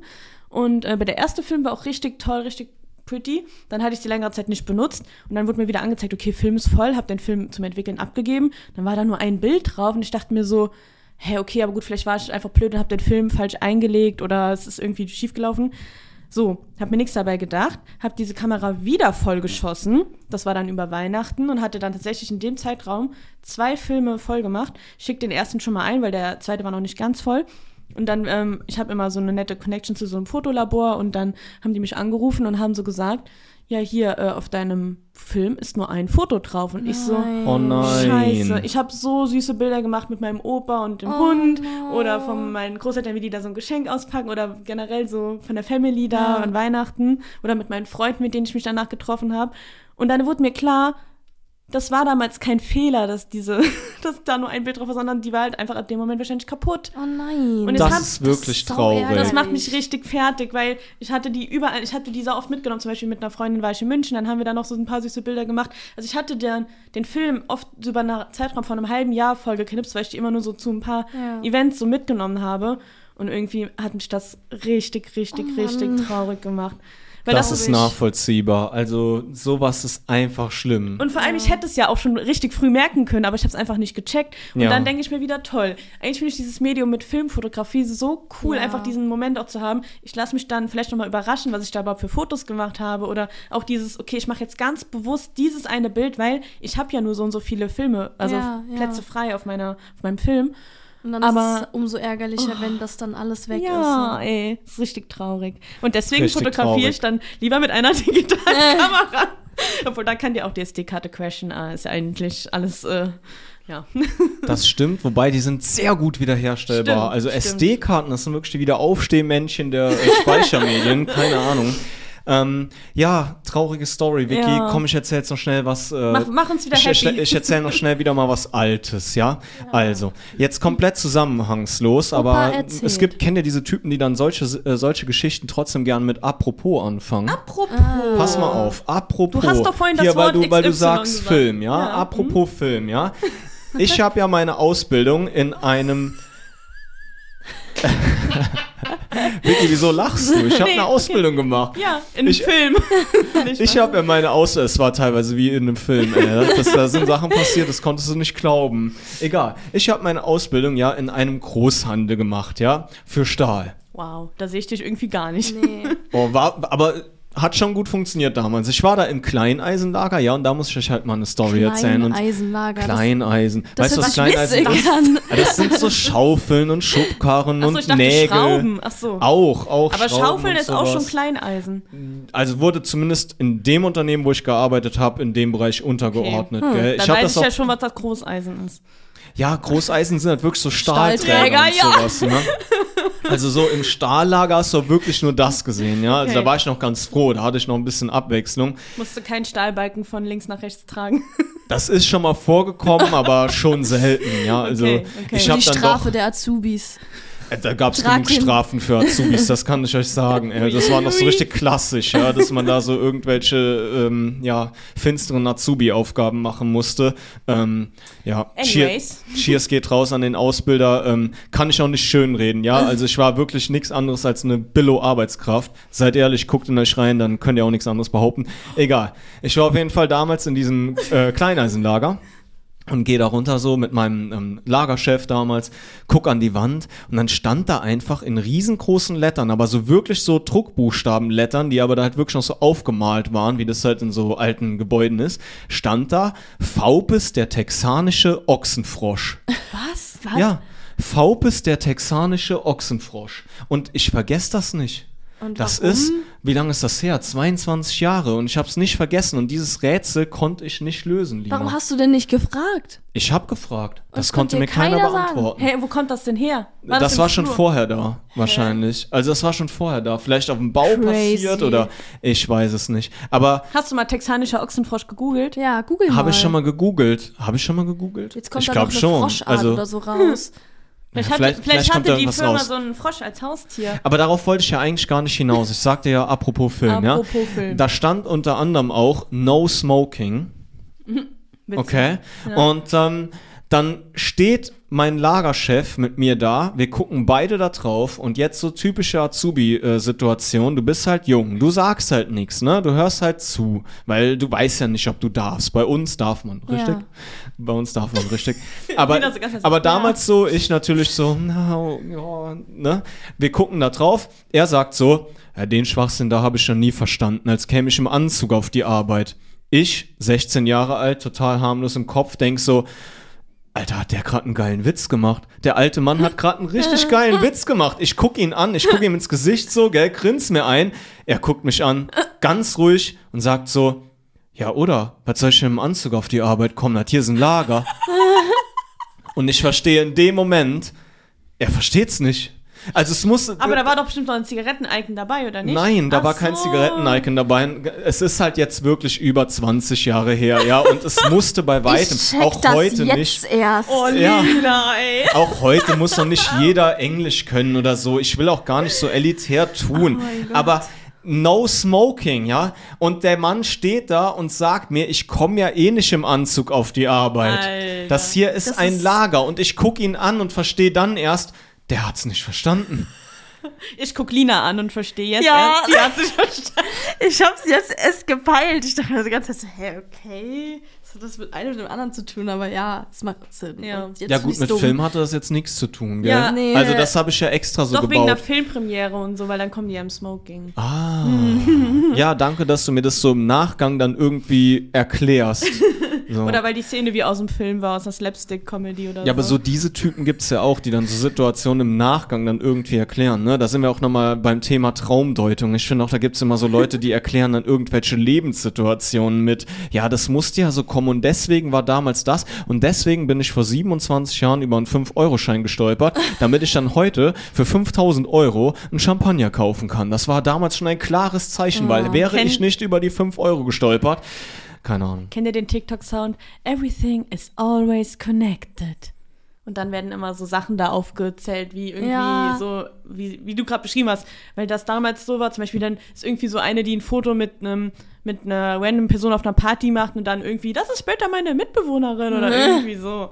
Speaker 1: Und äh, bei der erste Film war auch richtig toll, richtig pretty. Dann hatte ich die längere Zeit nicht benutzt und dann wurde mir wieder angezeigt, okay, Film ist voll, habe den Film zum Entwickeln abgegeben. Dann war da nur ein Bild drauf und ich dachte mir so, hä, okay, aber gut, vielleicht war ich einfach blöd und habe den Film falsch eingelegt oder es ist irgendwie schiefgelaufen. So, habe mir nichts dabei gedacht, habe diese Kamera wieder voll geschossen. Das war dann über Weihnachten und hatte dann tatsächlich in dem Zeitraum zwei Filme voll gemacht. Schick den ersten schon mal ein, weil der zweite war noch nicht ganz voll. Und dann, ähm, ich habe immer so eine nette Connection zu so einem Fotolabor und dann haben die mich angerufen und haben so gesagt, ja, hier äh, auf deinem Film ist nur ein Foto drauf. Und ich so,
Speaker 3: Nein.
Speaker 2: Oh nein.
Speaker 1: Scheiße. Ich habe so süße Bilder gemacht mit meinem Opa und dem
Speaker 3: Oh
Speaker 1: Hund
Speaker 3: no.
Speaker 1: oder von meinen Großeltern, wie die da so ein Geschenk auspacken oder generell so von der Family da
Speaker 3: Ja.
Speaker 1: an Weihnachten oder mit meinen Freunden, mit denen ich mich danach getroffen habe. Und dann wurde mir klar, das war damals kein Fehler, dass diese, dass da nur ein Bild drauf war, sondern die war halt einfach ab dem Moment wahrscheinlich kaputt.
Speaker 3: Oh nein.
Speaker 1: Und
Speaker 2: Das
Speaker 1: haben-
Speaker 2: ist wirklich
Speaker 3: sau
Speaker 2: traurig.
Speaker 3: ärgerlich.
Speaker 1: Das macht mich richtig fertig, weil ich hatte die überall, ich hatte die so oft mitgenommen, zum Beispiel mit einer Freundin war ich in München, dann haben wir da noch so ein paar süße Bilder gemacht. Also ich hatte den, den Film oft so über einen Zeitraum von einem halben Jahr voll geknipst, weil ich die immer nur so zu ein paar
Speaker 3: Ja.
Speaker 1: Events so mitgenommen habe. Und irgendwie hat mich das richtig, richtig,
Speaker 3: Oh
Speaker 1: richtig traurig gemacht. Weil
Speaker 2: Das,
Speaker 1: das,
Speaker 2: ist nachvollziehbar. Also sowas ist einfach schlimm.
Speaker 1: Und vor allem, ich hätte es ja auch schon richtig früh merken können, aber ich habe es einfach nicht gecheckt. Und
Speaker 2: Ja.
Speaker 1: dann denke ich mir wieder, toll. Eigentlich finde ich dieses Medium mit Filmfotografie so cool,
Speaker 3: Ja.
Speaker 1: einfach diesen Moment auch zu haben. Ich lasse mich dann vielleicht nochmal überraschen, was ich da überhaupt für Fotos gemacht habe. Oder auch dieses, okay, ich mache jetzt ganz bewusst dieses eine Bild, weil ich habe ja nur so und so viele Filme, also
Speaker 3: Ja, ja.
Speaker 1: Plätze frei auf, meiner, auf meinem Film.
Speaker 3: Und dann
Speaker 1: Aber-
Speaker 3: ist es umso ärgerlicher, wenn das dann alles weg
Speaker 1: ja,
Speaker 3: ist.
Speaker 1: ey, ist richtig traurig. Und deswegen fotografiere ich dann lieber mit einer digitalen Kamera. Obwohl, da kann dir auch die SD-Karte crashen. Ah, ist ja eigentlich alles, äh, ja.
Speaker 2: Das stimmt, wobei die sind sehr gut wiederherstellbar.
Speaker 1: Stimmt,
Speaker 2: also. SD-Karten, das sind wirklich die Wiederaufstehmännchen der äh, Speichermedien, keine Ahnung. Ähm, ja, traurige Story, Vicky.
Speaker 1: Ja.
Speaker 2: Komm, ich erzähl jetzt noch schnell was. Äh,
Speaker 1: Mach, mach uns wieder
Speaker 2: ich, ich,
Speaker 1: happy.
Speaker 2: ich erzähle noch schnell wieder mal was Altes, ja? Also, jetzt komplett zusammenhangslos, aber
Speaker 3: erzählt.
Speaker 2: es gibt, kennt ihr diese Typen, die dann solche, äh, solche Geschichten trotzdem gern mit Apropos anfangen?
Speaker 1: Apropos.
Speaker 2: Pass mal auf, apropos.
Speaker 1: Du hast doch vorhin das
Speaker 2: Hier, weil
Speaker 1: Wort
Speaker 2: du, weil du
Speaker 1: XY
Speaker 2: sagst
Speaker 1: gesagt.
Speaker 2: Film, ja?
Speaker 1: Ja, hm?
Speaker 2: Apropos Film, ja? Ich habe ja meine Ausbildung in einem. Vicky, wieso lachst du? Ich habe
Speaker 1: Nee,
Speaker 2: eine
Speaker 1: okay.
Speaker 2: Ausbildung gemacht.
Speaker 1: Ja, in
Speaker 2: Ich-
Speaker 1: einem Film.
Speaker 2: Ich
Speaker 1: wahr?
Speaker 2: habe ja meine Ausbildung, es war teilweise wie in einem Film, ey. Das, da sind Sachen passiert, das konntest du nicht glauben. Egal. Ich habe meine Ausbildung ja in einem Großhandel gemacht, ja, für Stahl.
Speaker 1: Wow, da sehe ich dich irgendwie gar nicht.
Speaker 3: Nee.
Speaker 2: Oh, war, aber hat schon gut funktioniert damals. Ich war da im Kleineisenlager, ja, und da muss ich euch halt mal eine Story erzählen. Und
Speaker 3: Eisenlager.
Speaker 2: Kleineisen.
Speaker 3: Das,
Speaker 2: weißt du, was Kleineisen ist? Das sind so Schaufeln und Schubkarren
Speaker 1: Achso,
Speaker 2: und
Speaker 1: ich dachte
Speaker 2: Nägel.
Speaker 1: Schrauben. Ach so.
Speaker 2: Auch, auch
Speaker 1: Aber
Speaker 2: Schrauben
Speaker 1: Schaufeln ist auch schon. Kleineisen.
Speaker 2: Also wurde zumindest in dem Unternehmen, wo ich gearbeitet habe, in dem Bereich untergeordnet.
Speaker 3: Hm.
Speaker 2: Gell?
Speaker 1: Da
Speaker 2: Ich habe
Speaker 1: weiß
Speaker 2: das
Speaker 1: ich ja schon, was das Großeisen ist.
Speaker 2: Ja, Großeisen sind halt wirklich so Stahlträger,
Speaker 3: Stahlträger,
Speaker 2: und
Speaker 3: ja.
Speaker 2: sowas, ne? Also so im Stahllager hast du wirklich nur das gesehen, ja? Also
Speaker 1: Okay.
Speaker 2: da war ich noch ganz froh, da hatte ich noch ein bisschen Abwechslung.
Speaker 1: Musste keinen Stahlbalken von links nach rechts tragen.
Speaker 2: Das ist schon mal vorgekommen, aber schon selten, ja? Also
Speaker 1: Okay, okay.
Speaker 2: ich
Speaker 3: Die
Speaker 2: habe dann
Speaker 3: Strafe
Speaker 2: doch,
Speaker 3: der Azubis.
Speaker 2: Äh, da gab es genug. Strafen für Azubis, das kann ich euch sagen. Das war noch so richtig klassisch, ja, dass man da so irgendwelche ähm, ja, finsteren Azubi-Aufgaben machen musste. Ähm, ja, Cheer,
Speaker 1: Anyways.
Speaker 2: Cheers geht raus an den Ausbilder. Ähm, kann ich auch nicht schönreden, ja. Also ich war wirklich nichts anderes als eine Billo-Arbeitskraft. Seid ehrlich, guckt in euch rein, dann könnt ihr auch nichts anderes behaupten. Egal. Ich war auf jeden Fall damals in diesem äh, Kleineisenlager und gehe da runter so mit meinem ähm, Lagerchef damals, guck an die Wand und dann stand da einfach in riesengroßen Lettern, aber so wirklich so Druckbuchstabenlettern, die aber da halt wirklich noch so aufgemalt waren, wie das halt in so alten Gebäuden ist, stand da Faupes der texanische Ochsenfrosch.
Speaker 1: Was? Was?
Speaker 2: Ja, Faupes der texanische Ochsenfrosch. Und ich vergesse das nicht.
Speaker 3: Und
Speaker 2: Das
Speaker 3: warum?
Speaker 2: ist, wie lange ist das her? 22 Jahre und ich habe es nicht vergessen und dieses Rätsel konnte ich nicht lösen, Lina.
Speaker 3: Warum hast du denn nicht gefragt?
Speaker 2: ich habe gefragt. Das
Speaker 3: das
Speaker 2: konnte mir keiner
Speaker 3: keiner
Speaker 2: beantworten.
Speaker 1: Hey, wo kommt das denn her?
Speaker 2: das
Speaker 1: im
Speaker 2: war schon
Speaker 1: Flur?
Speaker 2: vorher da, wahrscheinlich. Also das war schon vorher da. Vielleicht auf dem Bau
Speaker 3: Crazy.
Speaker 2: passiert oder ich weiß es nicht. Aber
Speaker 1: Hast du mal texanischer Ochsenfrosch gegoogelt?
Speaker 3: Ja, google mal.
Speaker 2: habe ich schon mal gegoogelt? Habe ich schon mal gegoogelt?
Speaker 3: Jetzt kommt
Speaker 2: ich
Speaker 3: da
Speaker 2: glaube
Speaker 3: noch eine
Speaker 2: schon.
Speaker 3: Froschart
Speaker 2: Also,
Speaker 3: oder so raus.
Speaker 1: Vielleicht,
Speaker 2: Ja,
Speaker 1: hatte,
Speaker 2: vielleicht-
Speaker 1: vielleicht,
Speaker 2: vielleicht kommt
Speaker 1: hatte die Firma
Speaker 2: raus.
Speaker 1: so einen Frosch als Haustier.
Speaker 2: aber darauf wollte ich ja eigentlich gar nicht hinaus. Ich sagte ja, apropos Film, ja.
Speaker 1: Apropos Film.
Speaker 2: Da stand unter anderem auch No Smoking. Okay. Und ähm, dann steht mein Lagerchef mit mir da, wir gucken beide da drauf und jetzt so typische Azubi-Situation, du bist halt jung, du sagst halt nichts, ne? Du hörst halt zu, weil du weißt ja nicht, ob du darfst. Bei uns darf man, richtig?
Speaker 3: Ja.
Speaker 2: Bei uns darf man, richtig. Aber, aber damals so, ich natürlich so, na, ja, ne? Wir gucken da drauf, er sagt so, ja, den Schwachsinn, da habe ich schon nie verstanden, als käme ich im Anzug auf die Arbeit. Ich, 16 Jahre alt, total harmlos im Kopf, denk so, Alter, hat der gerade einen geilen Witz gemacht. Der alte Mann hat gerade einen richtig geilen Witz gemacht. Ich guck ihn an, ich guck ihm ins Gesicht so, gell, grins mir ein. Er guckt mich an, ganz ruhig und sagt so, ja, oder? Was soll ich denn im Anzug auf die Arbeit kommen? Das hier ist ein Lager. Und ich verstehe in dem Moment, er versteht's nicht. Also es muss.
Speaker 1: Aber da war doch bestimmt noch ein Zigaretten-Icon dabei, oder nicht?
Speaker 2: Nein, da
Speaker 1: Ach
Speaker 2: war kein
Speaker 1: so.
Speaker 2: Zigaretten-Icon dabei. Es ist halt jetzt wirklich über 20 Jahre her, ja. Und es musste bei weitem,
Speaker 3: ich check
Speaker 2: auch
Speaker 3: das
Speaker 2: heute
Speaker 3: jetzt
Speaker 2: nicht.
Speaker 3: erst.
Speaker 1: Oh,
Speaker 2: Ja.
Speaker 1: Lila, ey.
Speaker 2: Auch heute muss noch nicht jeder Englisch können oder so. Ich will auch gar nicht so elitär tun.
Speaker 1: Oh
Speaker 2: aber no smoking, ja. Und der Mann steht da und sagt mir, ich komme ja eh nicht im Anzug auf die Arbeit.
Speaker 1: Alter.
Speaker 2: Das hier ist
Speaker 3: Das
Speaker 2: ein
Speaker 3: ist-
Speaker 2: Lager. Und ich gucke ihn an und verstehe dann erst, der hat's nicht verstanden.
Speaker 1: Ich guck Lina an und verstehe jetzt.
Speaker 3: Ja.
Speaker 1: erst, Die hat sich verstanden.
Speaker 3: Ich hab's jetzt erst gepeilt. Ich dachte mir die ganze Zeit so, hä, okay. Das hat das mit einem und dem anderen zu tun, aber ja, es macht Sinn.
Speaker 1: Ja.
Speaker 2: Ja gut, mit
Speaker 3: dumm.
Speaker 2: Film hatte das jetzt nichts zu tun, gell?
Speaker 1: Ja,
Speaker 3: nee.
Speaker 2: Also das habe ich ja extra so
Speaker 1: Doch wegen der
Speaker 2: gebaut.
Speaker 1: Filmpremiere und so, weil dann kommen die ja im Smoking.
Speaker 2: Ah. ja, danke, dass du mir das so im Nachgang dann irgendwie erklärst. So.
Speaker 1: Oder weil die Szene wie aus dem Film war, aus einer Slapstick-Comedy oder so.
Speaker 2: Ja, aber so diese Typen gibt's ja auch, die dann so Situationen im Nachgang dann irgendwie erklären. Ne? Da sind wir auch nochmal beim Thema Traumdeutung. Ich finde auch, da gibt's immer so Leute, die erklären dann irgendwelche Lebenssituationen mit, ja, das musste ja so kommen und deswegen war damals das und deswegen bin ich vor 27 Jahren über einen 5-Euro-Schein gestolpert, damit ich dann heute für 5000 Euro einen Champagner kaufen kann. Das war damals schon ein klares Zeichen, weil wäre ich nicht über die 5 Euro gestolpert, keine Ahnung.
Speaker 1: Kennt ihr den TikTok-Sound? Everything is always connected. Und dann werden immer so Sachen da aufgezählt, wie irgendwie
Speaker 3: Ja.
Speaker 1: so, wie, wie du gerade beschrieben hast. Weil das damals so war, zum Beispiel dann ist irgendwie so eine, die ein Foto mit einem mit einer random Person auf einer Party macht und dann irgendwie, das ist später meine Mitbewohnerin oder irgendwie so.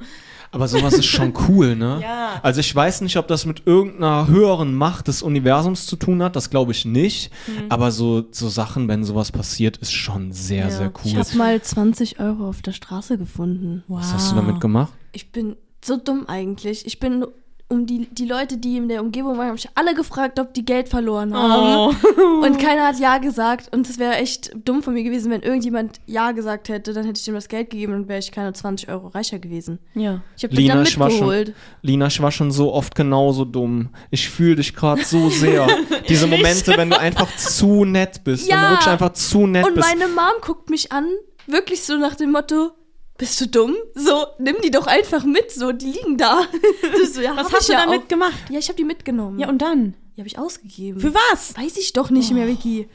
Speaker 2: Aber sowas ist schon cool, ne?
Speaker 1: Ja.
Speaker 2: Also ich weiß nicht, ob das mit irgendeiner höheren Macht des Universums zu tun hat, das glaube ich nicht. Aber so, so Sachen, wenn sowas passiert, ist schon sehr,
Speaker 1: Ja.
Speaker 2: sehr
Speaker 3: Ich
Speaker 2: cool.
Speaker 3: habe mal 20 Euro auf der Straße gefunden.
Speaker 1: Wow.
Speaker 2: Was hast du damit gemacht?
Speaker 3: Ich bin so dumm eigentlich. Ich bin um die, die Leute, die in der Umgebung waren, habe ich alle gefragt, ob die Geld verloren haben.
Speaker 1: Oh.
Speaker 3: Und keiner hat Ja gesagt. Und es wäre echt dumm von mir gewesen, wenn irgendjemand Ja gesagt hätte. Dann hätte ich ihm das Geld gegeben und wäre ich keine 20 Euro reicher gewesen.
Speaker 1: Ja.
Speaker 3: Ich habe
Speaker 2: Lina,
Speaker 3: dann
Speaker 2: ich war, schon,
Speaker 3: mitgeholt.
Speaker 2: Lina, ich war schon so oft genauso dumm. Ich fühle dich gerade so sehr. Diese Momente, wenn du einfach zu nett bist. Wenn du
Speaker 3: Ja.
Speaker 2: wirklich einfach zu nett
Speaker 3: Und
Speaker 2: bist.
Speaker 3: meine Mom guckt mich an, wirklich so nach dem Motto, bist du dumm? So, nimm die doch einfach mit, so, die liegen da. Das so, ja,
Speaker 1: Was hast du
Speaker 3: ja
Speaker 1: damit
Speaker 3: auch.
Speaker 1: gemacht?
Speaker 3: Ja, ich habe die mitgenommen.
Speaker 1: Ja, und dann?
Speaker 3: die habe ich ausgegeben.
Speaker 1: Für was?
Speaker 3: Weiß ich doch nicht mehr, Vicky.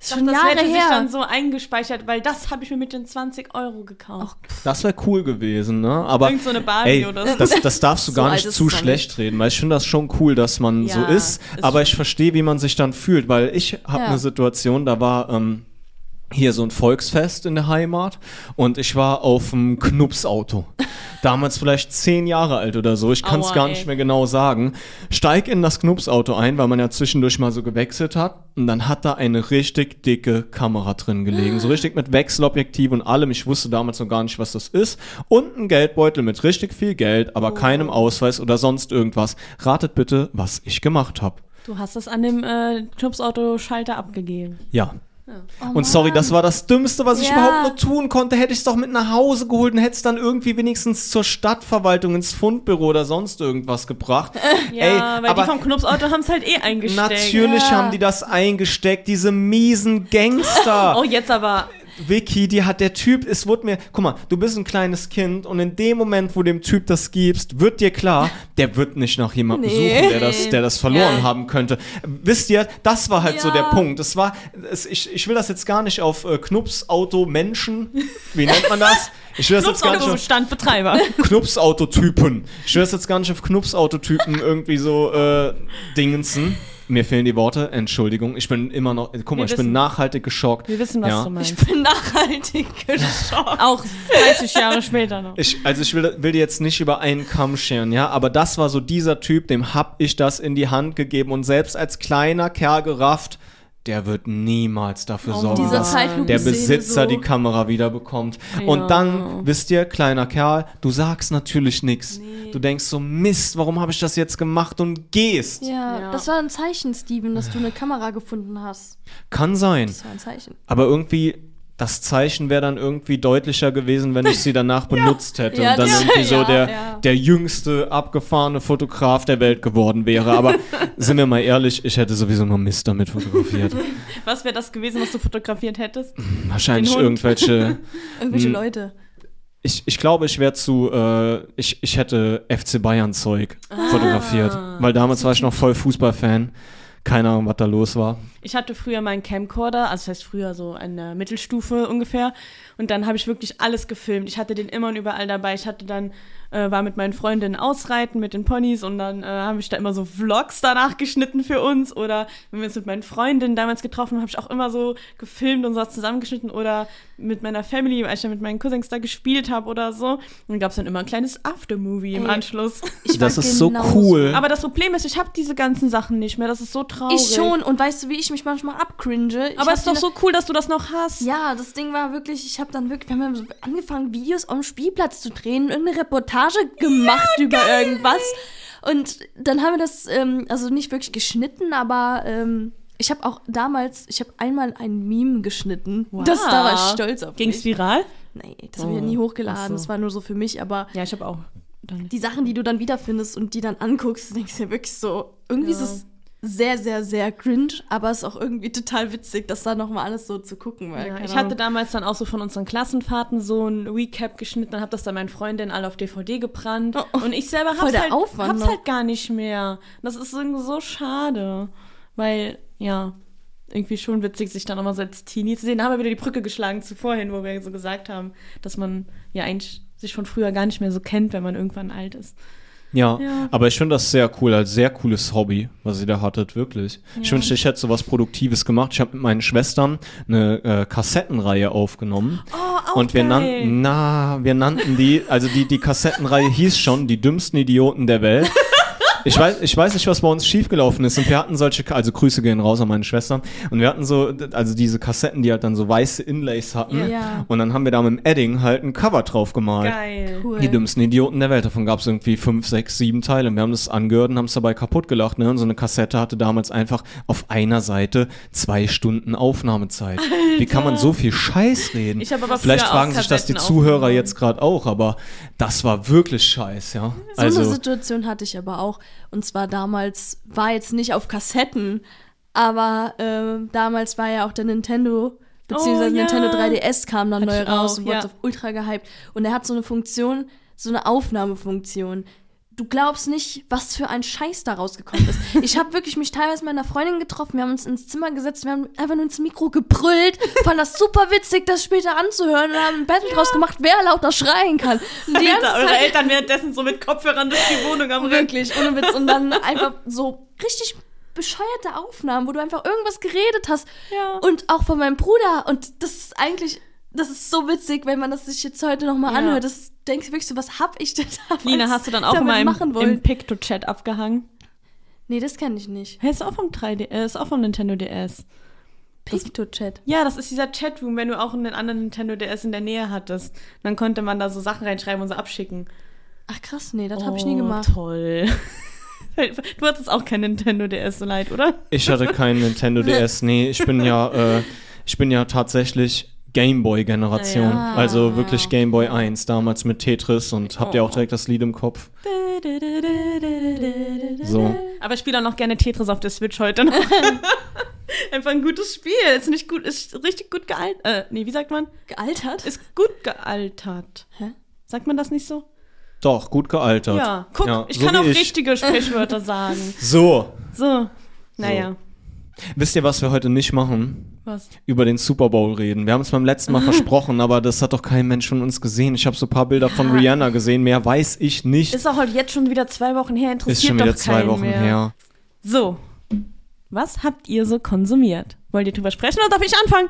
Speaker 3: Ist
Speaker 1: Ich
Speaker 3: schon
Speaker 1: dachte, das
Speaker 3: Jahre
Speaker 1: hätte sich
Speaker 3: her.
Speaker 1: dann so eingespeichert, weil das habe ich mir mit den 20 Euro gekauft.
Speaker 2: Das wäre cool gewesen, ne? Aber
Speaker 1: Irgend so eine Barbie
Speaker 2: ey,
Speaker 1: oder so.
Speaker 2: das, das darfst du
Speaker 3: So
Speaker 2: gar nicht zu schlecht reden, weil ich finde das schon cool, dass man so
Speaker 1: Ja,
Speaker 2: ist.
Speaker 1: ist
Speaker 2: Aber ich verstehe, wie man sich dann fühlt, weil ich habe
Speaker 3: Ja.
Speaker 2: eine Situation, da war ähm, hier so ein Volksfest in der Heimat und ich war auf dem Knupsauto. Damals vielleicht zehn Jahre alt oder so, ich kann es gar
Speaker 1: ey.
Speaker 2: nicht mehr genau sagen. Steig in das Knupsauto ein, weil man ja zwischendurch mal so gewechselt hat. Und dann hat da eine richtig dicke Kamera drin gelegen. So richtig mit Wechselobjektiv und allem. Ich wusste damals noch gar nicht, was das ist. Und ein Geldbeutel mit richtig viel Geld, aber keinem Ausweis oder sonst irgendwas. Ratet bitte, was ich gemacht habe.
Speaker 1: Du hast es an dem äh, Knupsauto-Schalter abgegeben.
Speaker 2: Ja.
Speaker 3: Oh
Speaker 2: Und sorry, das war das Dümmste, was ich
Speaker 3: Ja.
Speaker 2: überhaupt nur tun konnte. Hätte ich es doch mit nach Hause geholt und hätte es dann irgendwie wenigstens zur Stadtverwaltung ins Fundbüro oder sonst irgendwas gebracht.
Speaker 1: Ja,
Speaker 2: Ey,
Speaker 1: weil
Speaker 2: aber
Speaker 1: die vom Knupsauto haben es halt eh eingesteckt.
Speaker 2: natürlich
Speaker 3: Ja.
Speaker 2: haben die das eingesteckt, diese miesen Gangster.
Speaker 1: Oh, jetzt aber.
Speaker 2: Vicky, die hat der Typ, es wurde mir, guck mal, du bist ein kleines Kind und in dem Moment, wo dem Typ das gibst, wird dir klar, der wird nicht nach jemandem
Speaker 3: Nee.
Speaker 2: suchen, der das, der das verloren
Speaker 1: Ja.
Speaker 2: haben könnte. Wisst ihr, das war halt so
Speaker 3: Ja.
Speaker 2: der Punkt. Es war, es, ich, ich will das jetzt gar nicht auf äh, Knupsauto Menschen, wie nennt man das? Ich will das jetzt gar nicht auf
Speaker 1: Knupsauto-Standbetreiber.
Speaker 2: Knupsautotypen. Ich will das jetzt gar nicht auf Knupsautotypen irgendwie so äh, dingensen. Mir fehlen die Worte, Entschuldigung. Ich bin immer noch, guck mal,
Speaker 1: Wir
Speaker 2: ich bin
Speaker 1: wissen-
Speaker 2: nachhaltig geschockt.
Speaker 1: Wir wissen, was
Speaker 2: Ja.
Speaker 1: du meinst.
Speaker 3: Ich bin nachhaltig geschockt.
Speaker 1: Auch 30 Jahre später noch.
Speaker 2: Ich, also ich will, will dir jetzt nicht über einen Kamm scheren, ja, aber das war so dieser Typ, dem hab ich das in die Hand gegeben und selbst als kleiner Kerl gerafft, der wird niemals dafür
Speaker 1: Oh,
Speaker 2: sorgen, dass der Besitzer
Speaker 3: so.
Speaker 2: die Kamera wieder bekommt.
Speaker 1: Ja.
Speaker 2: Und dann, wisst ihr, kleiner Kerl, du sagst natürlich nichts. Du denkst so, Mist, warum habe ich das jetzt gemacht und gehst.
Speaker 3: Ja,
Speaker 1: Ja.
Speaker 3: das war ein Zeichen, Steven, dass du eine Kamera gefunden hast.
Speaker 2: Kann sein.
Speaker 3: Das war ein Zeichen.
Speaker 2: Aber irgendwie, das Zeichen wäre dann irgendwie deutlicher gewesen, wenn ich sie danach benutzt hätte
Speaker 3: Ja,
Speaker 2: und dann
Speaker 3: das-
Speaker 2: irgendwie so
Speaker 3: ja,
Speaker 2: der,
Speaker 3: ja.
Speaker 2: der jüngste abgefahrene Fotograf der Welt geworden wäre. Aber sind wir mal ehrlich, ich hätte sowieso nur Mist damit fotografiert.
Speaker 1: Was wäre das gewesen, was du fotografiert hättest?
Speaker 2: Wahrscheinlich
Speaker 1: Den Hund.
Speaker 2: irgendwelche.
Speaker 3: Irgendwelche
Speaker 2: Hm.
Speaker 3: Leute.
Speaker 2: Ich, ich glaube, ich wäre zu. Äh, ich, ich hätte FC Bayern Zeug fotografiert. Weil damals war ich noch voll Fußballfan. Keine Ahnung, was da los war.
Speaker 1: Ich hatte früher meinen Camcorder, also das heißt früher so eine Mittelstufe ungefähr. Und dann habe ich wirklich alles gefilmt. Ich hatte den immer und überall dabei. Ich hatte dann, äh, war mit meinen Freundinnen ausreiten mit den Ponys und dann äh, habe ich da immer so Vlogs danach geschnitten für uns. Oder wenn wir uns mit meinen Freundinnen damals getroffen haben, habe ich auch immer so gefilmt und so zusammengeschnitten. Oder mit meiner Family, als ich dann mit meinen Cousins da gespielt habe oder so. Und dann gab es dann immer ein kleines Aftermovie im. Anschluss.
Speaker 3: Ich
Speaker 2: Das ist so
Speaker 3: genauso.
Speaker 2: cool.
Speaker 1: Aber das Problem ist, ich habe diese ganzen Sachen nicht mehr. Das ist so traurig.
Speaker 3: Ich schon. Und weißt du, wie ich mich manchmal abcringe? Ich
Speaker 1: Aber es ist doch so cool, dass du das noch hast.
Speaker 3: Ja, das Ding war wirklich, ich habe dann wirklich, wir haben angefangen, Videos am Spielplatz zu drehen, irgendeine Reportage gemacht über irgendwas. Und dann haben wir das, ähm, also nicht wirklich geschnitten, aber ähm, ich habe auch damals, ich habe einmal ein Meme geschnitten.
Speaker 1: Wow.
Speaker 3: Das, da war ich stolz auf
Speaker 1: Ging's
Speaker 3: mich.
Speaker 1: viral?
Speaker 3: Nee, das habe ich ja
Speaker 1: Oh,
Speaker 3: nie hochgeladen.
Speaker 1: ach so.
Speaker 3: Das war nur so für mich, aber
Speaker 1: Ja, ich habe auch. Dann
Speaker 3: die Sachen, die du dann wiederfindest und die dann anguckst, denkst du dir wirklich so, irgendwie
Speaker 1: Ja.
Speaker 3: ist es sehr, sehr, sehr cringe, aber es ist auch irgendwie total witzig, das da nochmal alles so zu gucken. Weil,
Speaker 1: ja, ich hatte damals dann auch so von unseren Klassenfahrten so ein Recap geschnitten und habe das dann meinen Freundinnen alle auf DVD gebrannt.
Speaker 3: Oh,
Speaker 1: und ich selber hab's, halt,
Speaker 3: Aufwand
Speaker 1: hab's halt gar nicht mehr. Das ist irgendwie so schade. Weil, ja, irgendwie schon witzig, sich dann nochmal so als Teenie zu sehen. Da haben wir wieder die Brücke geschlagen zu vorhin, wo wir so gesagt haben, dass man ja eigentlich sich von früher gar nicht mehr so kennt, wenn man irgendwann alt ist.
Speaker 2: Ja,
Speaker 1: Ja.
Speaker 2: aber ich finde das sehr cool, als sehr cooles Hobby, was ihr da hattet, wirklich. Ich
Speaker 1: Ja.
Speaker 2: wünschte, ich hätte sowas Produktives gemacht. Ich habe mit meinen Schwestern eine äh, Kassettenreihe aufgenommen.
Speaker 1: Oh, auch
Speaker 2: und wir
Speaker 1: geil.
Speaker 2: nannten, na, wir nannten die, also die, die Kassettenreihe hieß schon die dümmsten Idioten der Welt. Ich weiß, ich weiß nicht, was bei uns schiefgelaufen ist. Und wir hatten solche, also Grüße gehen raus an meine Schwestern. Und wir hatten so, also diese Kassetten, die halt dann so weiße Inlays hatten.
Speaker 3: Ja.
Speaker 2: Und dann haben wir da mit dem Edding halt ein Cover drauf gemalt.
Speaker 1: Geil.
Speaker 3: Cool.
Speaker 2: Die dümmsten Idioten der Welt. Davon gab es irgendwie fünf, sechs, sieben Teile. Und wir haben das angehört und haben es dabei kaputt gelacht. Ne? Und so eine Kassette hatte damals einfach auf einer Seite zwei Stunden Aufnahmezeit. Wie kann man so viel Scheiß reden?
Speaker 1: Ich aber
Speaker 2: Vielleicht fragen
Speaker 1: auch
Speaker 2: sich das die Zuhörer jetzt gerade auch, aber das war wirklich Scheiß, ja.
Speaker 3: So eine
Speaker 2: also,
Speaker 3: Situation hatte ich aber auch. Und zwar damals, war jetzt nicht auf Kassetten, aber ähm, damals war ja auch der Nintendo, beziehungsweise
Speaker 1: Oh, ja.
Speaker 3: Nintendo 3DS kam dann
Speaker 1: Hatte
Speaker 3: neu raus
Speaker 1: auch,
Speaker 3: und wurde
Speaker 1: ja.
Speaker 3: ultra gehypt. Und er hat so eine Funktion, so eine Aufnahmefunktion. Du glaubst nicht, was für ein Scheiß da rausgekommen ist. Ich habe wirklich mich teilweise mit meiner Freundin getroffen, wir haben uns ins Zimmer gesetzt, wir haben einfach nur ins Mikro gebrüllt, fand das super witzig, das später anzuhören und haben ein Battle draus gemacht, wer lauter schreien kann. Und die
Speaker 1: Alter, eure
Speaker 3: Zeit-
Speaker 1: Eltern währenddessen so mit Kopfhörern durch die Wohnung am Rücken.
Speaker 3: Wirklich, ohne Witz. Und dann einfach so richtig bescheuerte Aufnahmen, wo du einfach irgendwas geredet hast.
Speaker 1: Ja.
Speaker 3: Und auch von meinem Bruder. Und das ist eigentlich, das ist so witzig, wenn man das sich jetzt heute nochmal
Speaker 1: Ja.
Speaker 3: anhört. Das denkst du wirklich so, was hab ich denn damals
Speaker 1: Lina, hast du dann auch immer im, im Picto-Chat abgehangen?
Speaker 3: nee, das kenne ich nicht.
Speaker 1: Hey, ist auch vom 3D, äh, ist auch vom Nintendo DS.
Speaker 3: Picto-Chat.
Speaker 1: Ja, das ist dieser Chatroom, wenn du auch einen anderen Nintendo DS in der Nähe hattest. Dann konnte man da so Sachen reinschreiben und so abschicken.
Speaker 3: Ach krass, nee, das habe ich nie
Speaker 1: Oh,
Speaker 3: gemacht.
Speaker 1: Toll. Du hattest auch kein Nintendo DS so leid, oder?
Speaker 2: ich hatte keinen Nintendo DS. Nee, ich bin ja, äh, Ich bin ja tatsächlich Gameboy-Generation.
Speaker 3: Ja.
Speaker 2: Also wirklich Gameboy 1, damals mit Tetris und habt ihr auch direkt das Lied im Kopf? So.
Speaker 1: Aber ich spiele auch noch gerne Tetris auf der Switch heute noch. Einfach ein gutes Spiel. Ist nicht gut, ist richtig gut gealtert. Äh, nee, wie sagt man?
Speaker 3: Gealtert?
Speaker 1: Ist gut gealtert.
Speaker 3: Hä?
Speaker 1: Sagt man das nicht so?
Speaker 2: Doch, gut gealtert.
Speaker 1: Ja, guck,
Speaker 2: Ja,
Speaker 1: ich
Speaker 2: so
Speaker 1: kann auch
Speaker 2: ich.
Speaker 1: richtige Sprichwörter sagen.
Speaker 2: So.
Speaker 1: So, naja.
Speaker 2: Wisst ihr, was wir heute nicht machen?
Speaker 1: Was?
Speaker 2: Über den Super Bowl reden. Wir haben es beim letzten Mal versprochen, aber das hat doch kein Mensch von uns gesehen. Ich habe so ein paar Bilder von Rihanna gesehen, mehr weiß ich nicht.
Speaker 1: Ist auch halt jetzt schon wieder zwei Wochen her, interessiert
Speaker 2: Ist schon wieder
Speaker 1: doch
Speaker 2: zwei Wochen
Speaker 1: mehr.
Speaker 2: her.
Speaker 1: So, was habt ihr so konsumiert? Wollt ihr drüber sprechen oder darf ich anfangen?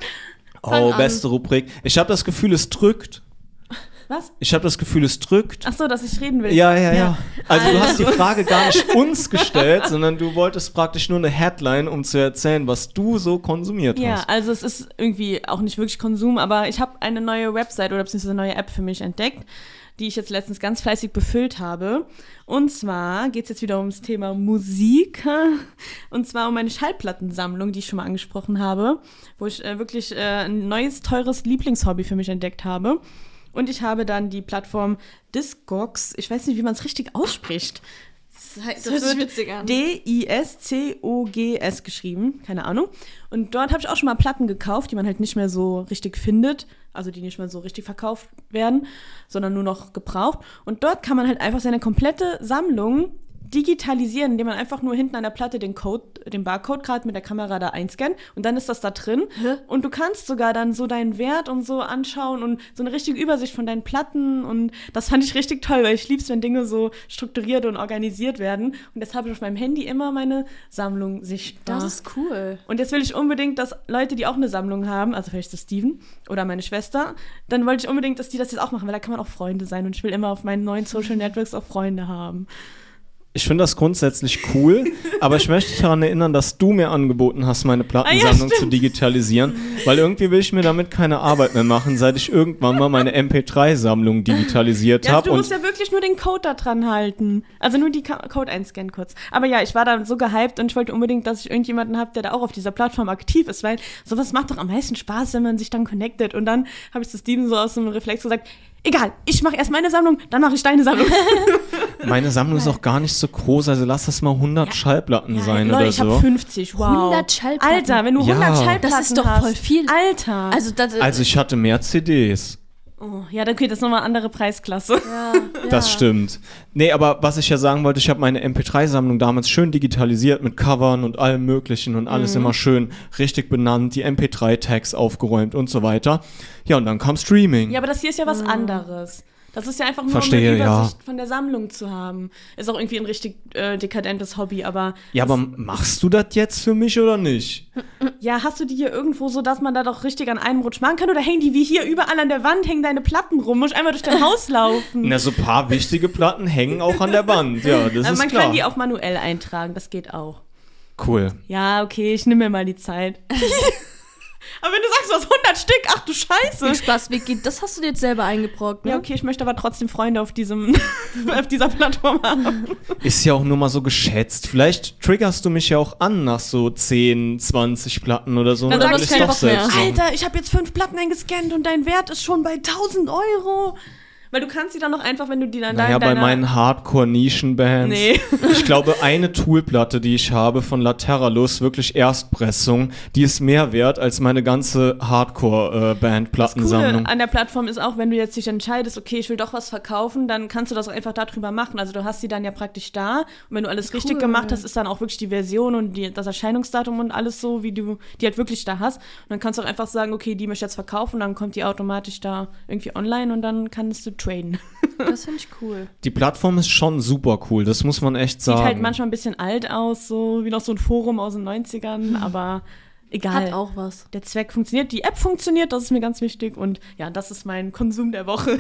Speaker 3: Fang
Speaker 2: Oh,
Speaker 3: an.
Speaker 2: beste Rubrik. Ich habe das Gefühl, es drückt.
Speaker 1: Was?
Speaker 2: Ich habe das Gefühl, es drückt.
Speaker 1: Ach so, dass ich reden will.
Speaker 2: Ja, ja, ja. Also du hast die
Speaker 1: Also.
Speaker 2: Frage gar nicht uns gestellt, sondern du wolltest praktisch nur eine Headline, um zu erzählen, was du so konsumiert
Speaker 1: Ja,
Speaker 2: hast.
Speaker 1: also es ist irgendwie auch nicht wirklich Konsum, aber ich habe eine neue Website oder beziehungsweise eine neue App für mich entdeckt, die ich jetzt letztens ganz fleißig befüllt habe. Und zwar geht es jetzt wieder ums Thema Musik. Und zwar um meine Schallplattensammlung, die ich schon mal angesprochen habe, wo ich äh, wirklich äh, ein neues, teures Lieblingshobby für mich entdeckt habe. Und ich habe dann die Plattform Discogs, ich weiß nicht, wie man es richtig ausspricht. Das, heißt,
Speaker 3: Das sich witzig an.
Speaker 1: D-I-S-C-O-G-S geschrieben, keine Ahnung. Und dort habe ich auch schon mal Platten gekauft, die man halt nicht mehr so richtig findet, also die nicht mehr so richtig verkauft werden, sondern nur noch gebraucht. Und dort kann man halt einfach seine komplette Sammlung digitalisieren, indem man einfach nur hinten an der Platte den Code, den Barcode gerade mit der Kamera da einscannt und dann ist das da drin.
Speaker 3: Hä?
Speaker 1: Und du kannst sogar dann so deinen Wert und so anschauen und so eine richtige Übersicht von deinen Platten und das fand ich richtig toll, weil ich lieb's, wenn Dinge so strukturiert und organisiert werden. Und jetzt habe ich auf meinem Handy immer meine Sammlung sichtbar.
Speaker 3: Das ist cool.
Speaker 1: Und jetzt will ich unbedingt, dass Leute, die auch eine Sammlung haben, also vielleicht ist das Steven oder meine Schwester, dann wollte ich unbedingt, dass die das jetzt auch machen, weil da kann man auch Freunde sein und ich will immer auf meinen neuen Social Networks auch Freunde haben.
Speaker 2: Ich finde das grundsätzlich cool, aber ich möchte dich daran erinnern, dass du mir angeboten hast, meine Plattensammlung
Speaker 1: Ah, ja,
Speaker 2: zu digitalisieren, weil irgendwie will ich mir damit keine Arbeit mehr machen, seit ich irgendwann mal meine MP3-Sammlung digitalisiert
Speaker 1: Ja,
Speaker 2: habe.
Speaker 1: du musst ja wirklich nur den Code da dran halten. Also nur die Ka Code einscannen kurz. Aber ja, ich war da so gehypt und ich wollte unbedingt, dass ich irgendjemanden habe, der da auch auf dieser Plattform aktiv ist, weil sowas macht doch am meisten Spaß, wenn man sich dann connectet. Und dann habe ich zu Steven so aus dem Reflex gesagt, egal, ich mache erst meine Sammlung, dann mache ich deine Sammlung.
Speaker 2: meine Sammlung ist auch gar nicht so groß, also lass das mal 100 Schallplatten sein
Speaker 1: Leute,
Speaker 2: oder
Speaker 1: ich habe
Speaker 2: so.
Speaker 1: 50, wow.
Speaker 3: 100 Schallplatten.
Speaker 1: Alter, wenn du
Speaker 2: Ja.
Speaker 1: 100 Schallplatten
Speaker 3: Das ist doch
Speaker 1: hast.
Speaker 3: voll viel.
Speaker 1: Alter.
Speaker 3: Also, das,
Speaker 2: Also ich hatte mehr CDs.
Speaker 1: Oh, ja, dann geht das nochmal andere Preisklasse.
Speaker 3: ja,
Speaker 2: Das
Speaker 3: ja.
Speaker 2: stimmt. Nee, aber was ich ja sagen wollte, ich habe meine MP3-Sammlung damals schön digitalisiert mit Covern und allem möglichen und
Speaker 1: Mhm.
Speaker 2: alles immer schön richtig benannt, die MP3-Tags aufgeräumt und so weiter. Ja, und dann kam Streaming.
Speaker 1: Ja, aber das hier ist ja was anderes. Das ist ja einfach nur
Speaker 2: Verstehe,
Speaker 1: um eine
Speaker 2: ja.
Speaker 1: Übersicht von der Sammlung zu haben. Ist auch irgendwie ein richtig äh, dekadentes Hobby, aber
Speaker 2: Ja, aber machst du das jetzt für mich oder nicht?
Speaker 1: ja, hast du die hier irgendwo so, dass man da doch richtig an einem Rutsch machen kann? Oder hängen die wie hier überall an der Wand, hängen deine Platten rum? Muss ich einmal durch dein Haus laufen?
Speaker 2: Na, so ein paar wichtige Platten hängen auch an der Wand. Ja, das
Speaker 1: Aber
Speaker 2: ist
Speaker 1: man
Speaker 2: klar.
Speaker 1: kann die auch manuell eintragen, das geht auch.
Speaker 2: cool.
Speaker 1: Ja, okay, ich nehme mir mal die Zeit. aber wenn du sagst, du hast 100 Stück, ach du Scheiße.
Speaker 3: Viel Spaß, Vicky. Das hast du dir jetzt selber eingebrockt, ne?
Speaker 1: Ja, okay, ich möchte aber trotzdem Freunde auf diesem, auf dieser Plattform haben.
Speaker 2: Ist ja auch nur mal so geschätzt. Vielleicht triggerst du mich ja auch an nach so 10, 20 Platten oder so.
Speaker 1: Dann
Speaker 2: und
Speaker 1: sag ich
Speaker 2: doch selbst.
Speaker 1: Alter, ich habe jetzt fünf Platten eingescannt und dein Wert ist schon bei 1000 Euro. Weil du kannst die dann noch einfach, wenn du die dann
Speaker 2: Naja,
Speaker 1: da
Speaker 2: bei meinen Hardcore-Nischenbands.
Speaker 1: Nee.
Speaker 2: Ich glaube, eine Toolplatte, die ich habe von Lateralus, wirklich Erstpressung, die ist mehr wert als meine ganze
Speaker 1: Das Coole
Speaker 2: Hardcore-Band-Plattensammlung.
Speaker 1: an der Plattform ist auch, wenn du jetzt dich entscheidest, okay, ich will doch was verkaufen, dann kannst du das auch einfach darüber machen. Also du hast die dann ja praktisch da und wenn du alles richtig
Speaker 3: Cool.
Speaker 1: gemacht hast, ist dann auch wirklich die Version und die, das Erscheinungsdatum und alles so, wie du die halt wirklich da hast. Und dann kannst du auch einfach sagen, okay, die möchte ich jetzt verkaufen, dann kommt die automatisch da irgendwie online und dann kannst du traden.
Speaker 3: Das finde ich cool.
Speaker 2: Die Plattform ist schon super cool, das muss man echt
Speaker 1: Sieht
Speaker 2: sagen.
Speaker 1: halt manchmal ein bisschen alt aus, so wie noch so ein Forum aus den 90ern, aber egal.
Speaker 3: Hat auch was.
Speaker 1: Der Zweck funktioniert, die App funktioniert, das ist mir ganz wichtig und ja, das ist mein Konsum der Woche.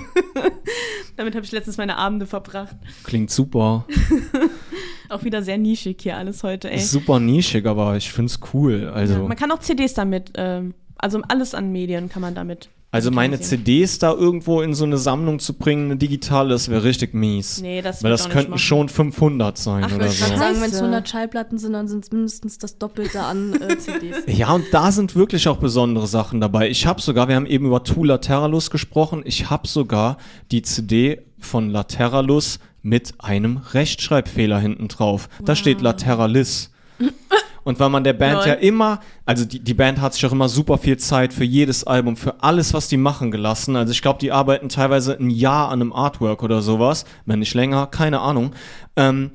Speaker 1: Damit habe ich letztens meine Abende verbracht.
Speaker 2: Klingt super.
Speaker 1: Auch wieder sehr nischig hier alles heute, ey.
Speaker 2: Super nischig, aber ich find's cool. Also,
Speaker 1: Ja, man kann auch CDs damit, ähm, also alles an Medien kann man damit.
Speaker 2: Also meine. CDs da irgendwo in so eine Sammlung zu bringen, eine digitale, das wäre richtig mies.
Speaker 1: Nee, das
Speaker 2: Weil das könnten
Speaker 1: machen.
Speaker 2: schon 500 sein
Speaker 1: Ach,
Speaker 2: oder
Speaker 1: wollte
Speaker 2: so.
Speaker 3: Ich sagen, wenn es
Speaker 1: Scheiße.
Speaker 3: 100 Schallplatten sind, dann sind es mindestens das Doppelte an äh, CDs.
Speaker 2: Ja, und da sind wirklich auch besondere Sachen dabei. Ich habe sogar, wir haben eben über Tu Lateralus gesprochen, ich habe sogar die CD von Lateralus mit einem Rechtschreibfehler hinten drauf. Da steht Lateralis. Und weil man der Band
Speaker 1: Lol.
Speaker 2: ja immer, also die, die Band hat sich auch immer super viel Zeit für jedes Album, für alles, was die machen gelassen. Also ich glaube, die arbeiten teilweise ein Jahr an einem Artwork oder sowas, wenn nicht länger, keine Ahnung. Ähm,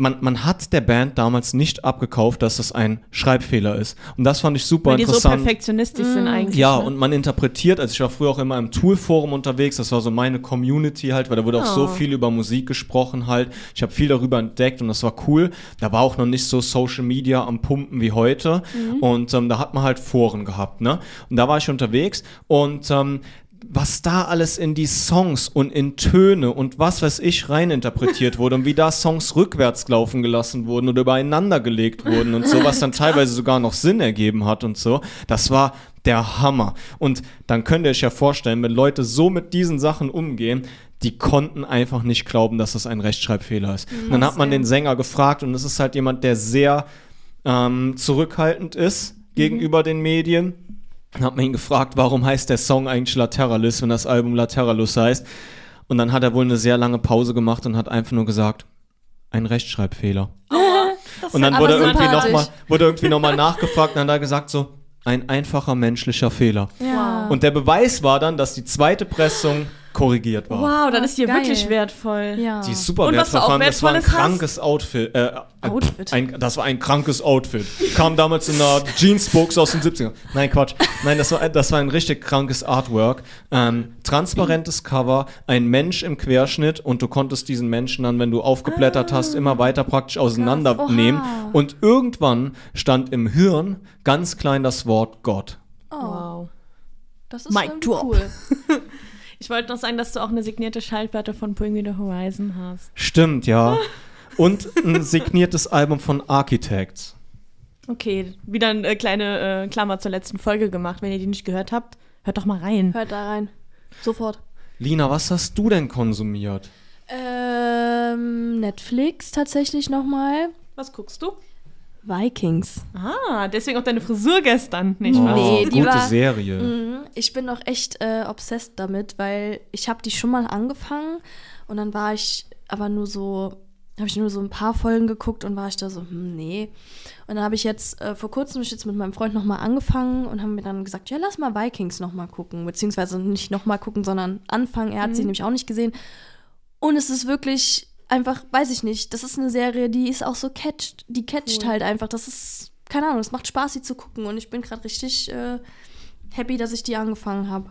Speaker 2: man, man hat der Band damals nicht abgekauft, dass das ein Schreibfehler ist. Und das fand ich super
Speaker 1: Weil die so
Speaker 2: interessant.
Speaker 1: perfektionistisch sind eigentlich.
Speaker 2: Ja,
Speaker 1: ne?
Speaker 2: und man interpretiert, also ich war früher auch immer im Tool-Forum unterwegs, das war so meine Community halt, weil da wurde auch so
Speaker 1: Oh.
Speaker 2: viel über Musik gesprochen halt. Ich habe viel darüber entdeckt und das war cool. Da war auch noch nicht so Social Media am Pumpen wie heute und ähm, da hat man halt Foren gehabt, ne? Und da war ich unterwegs und ähm, was da alles in die Songs und in Töne und was weiß ich reininterpretiert wurde und wie da Songs rückwärts laufen gelassen wurden oder übereinander gelegt wurden und so, was dann teilweise sogar noch Sinn ergeben hat und so, das war der Hammer. Und dann könnt ihr euch ja vorstellen, wenn Leute so mit diesen Sachen umgehen, die konnten einfach nicht glauben, dass das ein Rechtschreibfehler ist. Und dann hat man den Sänger gefragt und es ist halt jemand, der sehr ähm, zurückhaltend ist gegenüber den Medien. Dann hat man ihn gefragt, warum heißt der Song eigentlich Lateralis, wenn das Album Lateralus heißt. Und dann hat er wohl eine sehr lange Pause gemacht und hat einfach nur gesagt, ein Rechtschreibfehler. und dann wurde irgendwie
Speaker 3: sympathisch.
Speaker 2: nochmal wurde irgendwie noch mal nachgefragt und dann hat er gesagt so, ein einfacher menschlicher Fehler.
Speaker 3: Ja.
Speaker 2: Und der Beweis war dann, dass die zweite Pressung korrigiert war.
Speaker 1: Wow, dann ist die
Speaker 3: Geil.
Speaker 1: wirklich wertvoll.
Speaker 3: ja.
Speaker 2: Die ist super
Speaker 1: Und was du
Speaker 2: wertvoll. allem, Das war ein
Speaker 1: Wertvolles hast?
Speaker 2: krankes Outfit. Äh, äh,
Speaker 1: Outfit.
Speaker 2: Ein, das war ein krankes Outfit. Kam damals in einer Jeansbox aus den 70ern. Nein, Quatsch. Nein, das war, das war ein richtig krankes Artwork. Ähm, transparentes Cover, ein Mensch im Querschnitt und du konntest diesen Menschen dann, wenn du aufgeblättert hast, immer weiter praktisch auseinandernehmen. Und irgendwann stand im Hirn ganz klein das Wort Gott.
Speaker 3: oh,
Speaker 1: Wow.
Speaker 3: das ist
Speaker 1: Mic
Speaker 3: cool.
Speaker 1: Ich wollte noch sagen, dass du auch eine signierte Schallplatte von Bring Me the Horizon hast.
Speaker 2: Stimmt, ja. Und ein signiertes Album von Architects.
Speaker 1: Okay, wieder eine kleine äh, Klammer zur letzten Folge gemacht. Wenn ihr die nicht gehört habt, hört doch mal rein.
Speaker 3: Hört da rein. Sofort.
Speaker 2: Lina, was hast du denn konsumiert?
Speaker 3: Ähm, Netflix tatsächlich nochmal.
Speaker 1: Was guckst du?
Speaker 3: Vikings.
Speaker 1: Ah, deswegen auch deine Frisur gestern, nicht
Speaker 3: Oh.
Speaker 1: wahr?
Speaker 3: Nee, die
Speaker 2: gute
Speaker 3: war-
Speaker 2: Serie.
Speaker 3: Mhm. Ich bin noch echt äh, obsessed damit, weil ich habe die schon mal angefangen und dann war ich aber nur so, habe ich nur so ein paar Folgen geguckt und war ich da so, hm, nee. Und dann habe ich jetzt äh, vor kurzem ich jetzt mit meinem Freund nochmal angefangen und haben mir dann gesagt, ja, lass mal Vikings nochmal gucken. Beziehungsweise nicht nochmal gucken, sondern anfangen. Er hat sie nämlich auch nicht gesehen. Und es ist wirklich einfach, weiß ich nicht, das ist eine Serie, die ist auch so catcht. Die catcht
Speaker 1: Cool.
Speaker 3: halt einfach. Das ist, keine Ahnung, es macht Spaß, sie zu gucken. Und ich bin gerade richtig äh, happy, dass ich die angefangen habe.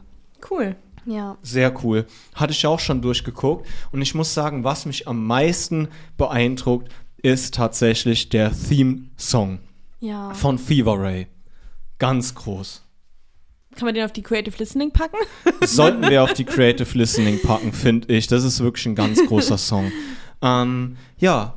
Speaker 1: Cool.
Speaker 3: Ja.
Speaker 2: Sehr cool. Hatte ich auch schon durchgeguckt. Und ich muss sagen, was mich am meisten beeindruckt, ist tatsächlich der Theme-Song
Speaker 3: Ja.
Speaker 2: von Fever Ray. Ganz groß.
Speaker 1: Kann man den auf die Creative Listening packen?
Speaker 2: Sollten wir auf die Creative Listening packen, finde ich. Das ist wirklich ein ganz großer Song. Ähm, ja.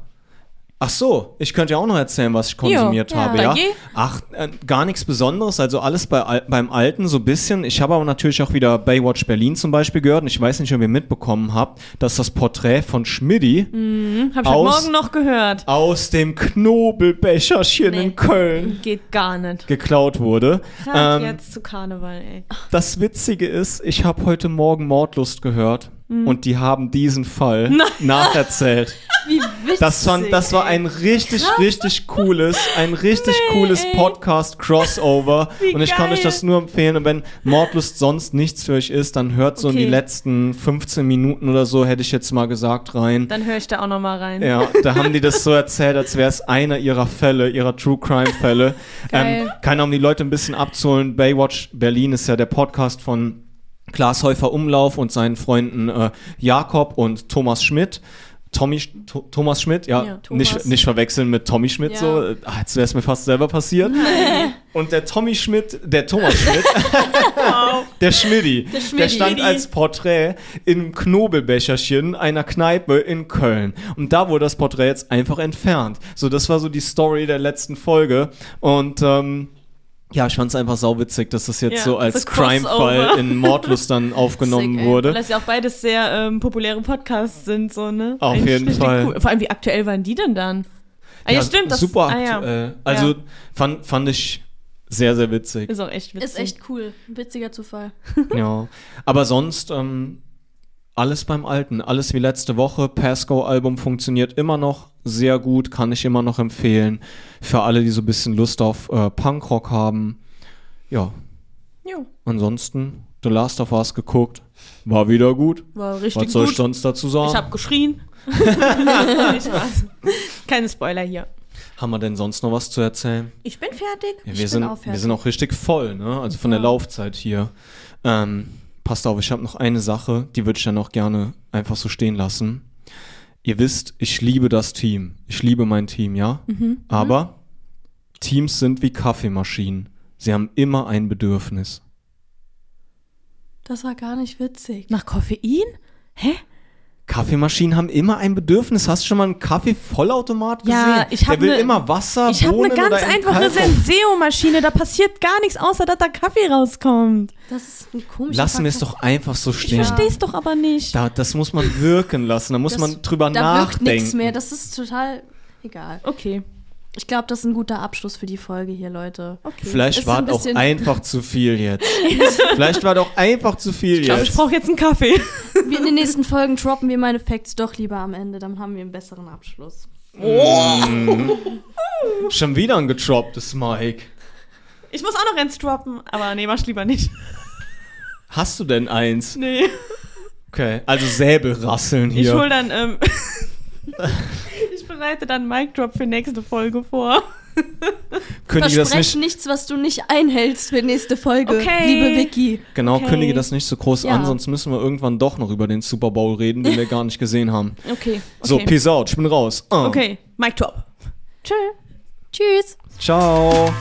Speaker 2: Ach so, ich könnte ja auch noch erzählen, was ich konsumiert
Speaker 3: ja.
Speaker 2: habe, ja. Ach, äh, gar nichts Besonderes, also alles bei, beim Alten so ein bisschen. Ich habe aber natürlich auch wieder Baywatch Berlin zum Beispiel gehört und ich weiß nicht, ob ihr mitbekommen habt, dass das Porträt von Schmidti
Speaker 1: Hm, hab ich
Speaker 2: Aus-
Speaker 1: Morgen noch gehört.
Speaker 2: aus dem Knobelbecherchen
Speaker 1: Nee.
Speaker 2: in Köln
Speaker 1: Geht gar nicht.
Speaker 2: geklaut wurde. Ähm,
Speaker 1: jetzt zu Karneval, ey.
Speaker 2: Das Witzige ist, ich habe heute Morgen Mordlust gehört
Speaker 1: Mhm.
Speaker 2: und die haben diesen Fall nacherzählt.
Speaker 3: Wie witzig.
Speaker 2: Das, fand, das war ein richtig, richtig cooles, ein richtig cooles
Speaker 1: ey.
Speaker 2: Podcast-Crossover. Und ich kann
Speaker 1: geil.
Speaker 2: euch das nur empfehlen. Und wenn Mordlust sonst nichts für euch ist, dann hört so in die
Speaker 1: Okay.
Speaker 2: letzten 15 Minuten oder so, hätte ich jetzt mal gesagt, rein.
Speaker 1: Dann höre ich da auch noch mal rein.
Speaker 2: Ja, da haben die das so erzählt, als wäre es einer ihrer Fälle, ihrer True Crime Fälle. ähm, keine um die Leute ein bisschen abzuholen. Baywatch Berlin ist ja der Podcast von Klaas Häufer Umlauf und seinen Freunden äh, Jakob und Thomas Schmidt. Tommy, Tho- Thomas Schmidt, ja,
Speaker 1: Ja, Thomas.
Speaker 2: nicht, nicht verwechseln mit Tommy Schmidt
Speaker 3: Ja.
Speaker 2: so. Ah, Jetzt wäre es mir fast selber passiert. Und der Tommy Schmidt, der Thomas Schmidt, der Schmidti, der,
Speaker 3: Schmidti.
Speaker 2: stand als Porträt im Knobelbecherchen einer Kneipe in Köln. Und da wurde das Porträt jetzt einfach entfernt. So, das war so die Story der letzten Folge. Und ähm, Ja, ich fand es einfach sauwitzig, dass das jetzt
Speaker 1: Ja,
Speaker 2: so als. Crime-Fall in Mordlust dann aufgenommen
Speaker 3: Sick, ey.
Speaker 1: Weil
Speaker 2: wurde.
Speaker 1: das ja auch beides sehr ähm, populäre Podcasts sind, so, ne?
Speaker 2: Auf
Speaker 1: Eigentlich
Speaker 2: jeden Fall.
Speaker 1: Cool. Vor allem, wie aktuell waren die denn dann? Ah, ja, stimmt. Das,
Speaker 2: super
Speaker 1: ah, ja.
Speaker 2: aktuell. Also
Speaker 1: Ja.
Speaker 2: fand, fand ich sehr, sehr witzig.
Speaker 1: Ist auch echt witzig.
Speaker 3: Ist echt cool. Ein witziger Zufall.
Speaker 2: ja. Aber sonst ähm, alles beim Alten. Alles wie letzte Woche. Pasco-Album funktioniert immer noch sehr gut. Kann ich immer noch empfehlen. Für alle, die so ein bisschen Lust auf äh, Punkrock haben. Ja.
Speaker 1: Jo,
Speaker 2: Ansonsten The Last of Us geguckt. War wieder gut.
Speaker 1: war richtig
Speaker 2: Was soll ich
Speaker 1: gut.
Speaker 2: sonst dazu sagen?
Speaker 1: Ich hab geschrien. Keine Spoiler hier.
Speaker 2: Haben wir denn sonst noch was zu erzählen?
Speaker 1: Ich bin fertig.
Speaker 2: Ja,
Speaker 3: Ich
Speaker 2: wir,
Speaker 3: bin
Speaker 2: sind,
Speaker 3: auch
Speaker 2: wir
Speaker 3: fertig.
Speaker 2: sind auch richtig voll, ne? Also von der
Speaker 1: Ja.
Speaker 2: Laufzeit hier. Ähm, passt auf, ich habe noch eine Sache, die würde ich dann auch gerne einfach so stehen lassen. Ihr wisst, ich liebe das Team. Ich liebe mein Team, ja?
Speaker 1: Mhm.
Speaker 2: Aber Teams sind wie Kaffeemaschinen. Sie haben immer ein Bedürfnis.
Speaker 3: Das war gar nicht witzig.
Speaker 1: Nach Koffein? Hä?
Speaker 2: Kaffeemaschinen haben immer ein Bedürfnis. Hast du schon mal einen Kaffee-Vollautomat gesehen?
Speaker 1: Ja, ich hab
Speaker 2: Der will
Speaker 1: ne-
Speaker 2: immer Wasser,
Speaker 1: Ich habe eine ganz einfache. Senseo-Maschine. Da passiert gar nichts, außer dass da Kaffee rauskommt.
Speaker 3: Das ist ein komischer
Speaker 2: Lassen wir es doch einfach so
Speaker 1: Ich
Speaker 2: stehen.
Speaker 1: versteh's doch aber nicht.
Speaker 2: Da, das muss man wirken lassen. Da muss
Speaker 3: Das-
Speaker 2: man drüber
Speaker 3: Da wirkt
Speaker 2: nachdenken.
Speaker 3: nichts mehr. Das ist total egal.
Speaker 1: Okay.
Speaker 3: Ich glaube, das ist ein guter Abschluss für die Folge hier, Leute.
Speaker 1: Okay.
Speaker 2: Vielleicht
Speaker 3: Ist
Speaker 2: war
Speaker 3: ein
Speaker 2: auch einfach zu viel jetzt. Vielleicht war doch einfach zu viel
Speaker 1: Ich glaube, ich
Speaker 2: jetzt.
Speaker 1: brauche jetzt einen Kaffee.
Speaker 3: Wir in den nächsten Folgen droppen wir meine Facts doch lieber am Ende. Dann haben wir einen besseren Abschluss.
Speaker 2: Schon wieder ein getroppetes Mike.
Speaker 1: Ich muss auch noch eins droppen, aber nee, mach lieber nicht.
Speaker 2: Hast du denn eins?
Speaker 1: Nee.
Speaker 2: Okay, also Säbelrasseln
Speaker 1: Ich
Speaker 2: hier.
Speaker 1: hol dann, ähm, ich bereite dann Mic Drop für nächste Folge vor.
Speaker 2: Kündige das
Speaker 3: Versprech
Speaker 2: nicht,
Speaker 3: nichts, was du nicht einhältst für nächste Folge,
Speaker 1: Okay.
Speaker 3: liebe Vicky.
Speaker 2: genau,
Speaker 1: Okay.
Speaker 2: kündige das nicht so groß
Speaker 3: Ja.
Speaker 2: an, sonst müssen wir irgendwann doch noch über den Super Bowl reden, den wir gar nicht gesehen haben.
Speaker 1: Okay. okay.
Speaker 2: So, peace out, ich bin raus. Uh.
Speaker 1: Okay, Mic Drop. Tschö.
Speaker 3: Tschüss.
Speaker 2: Ciao.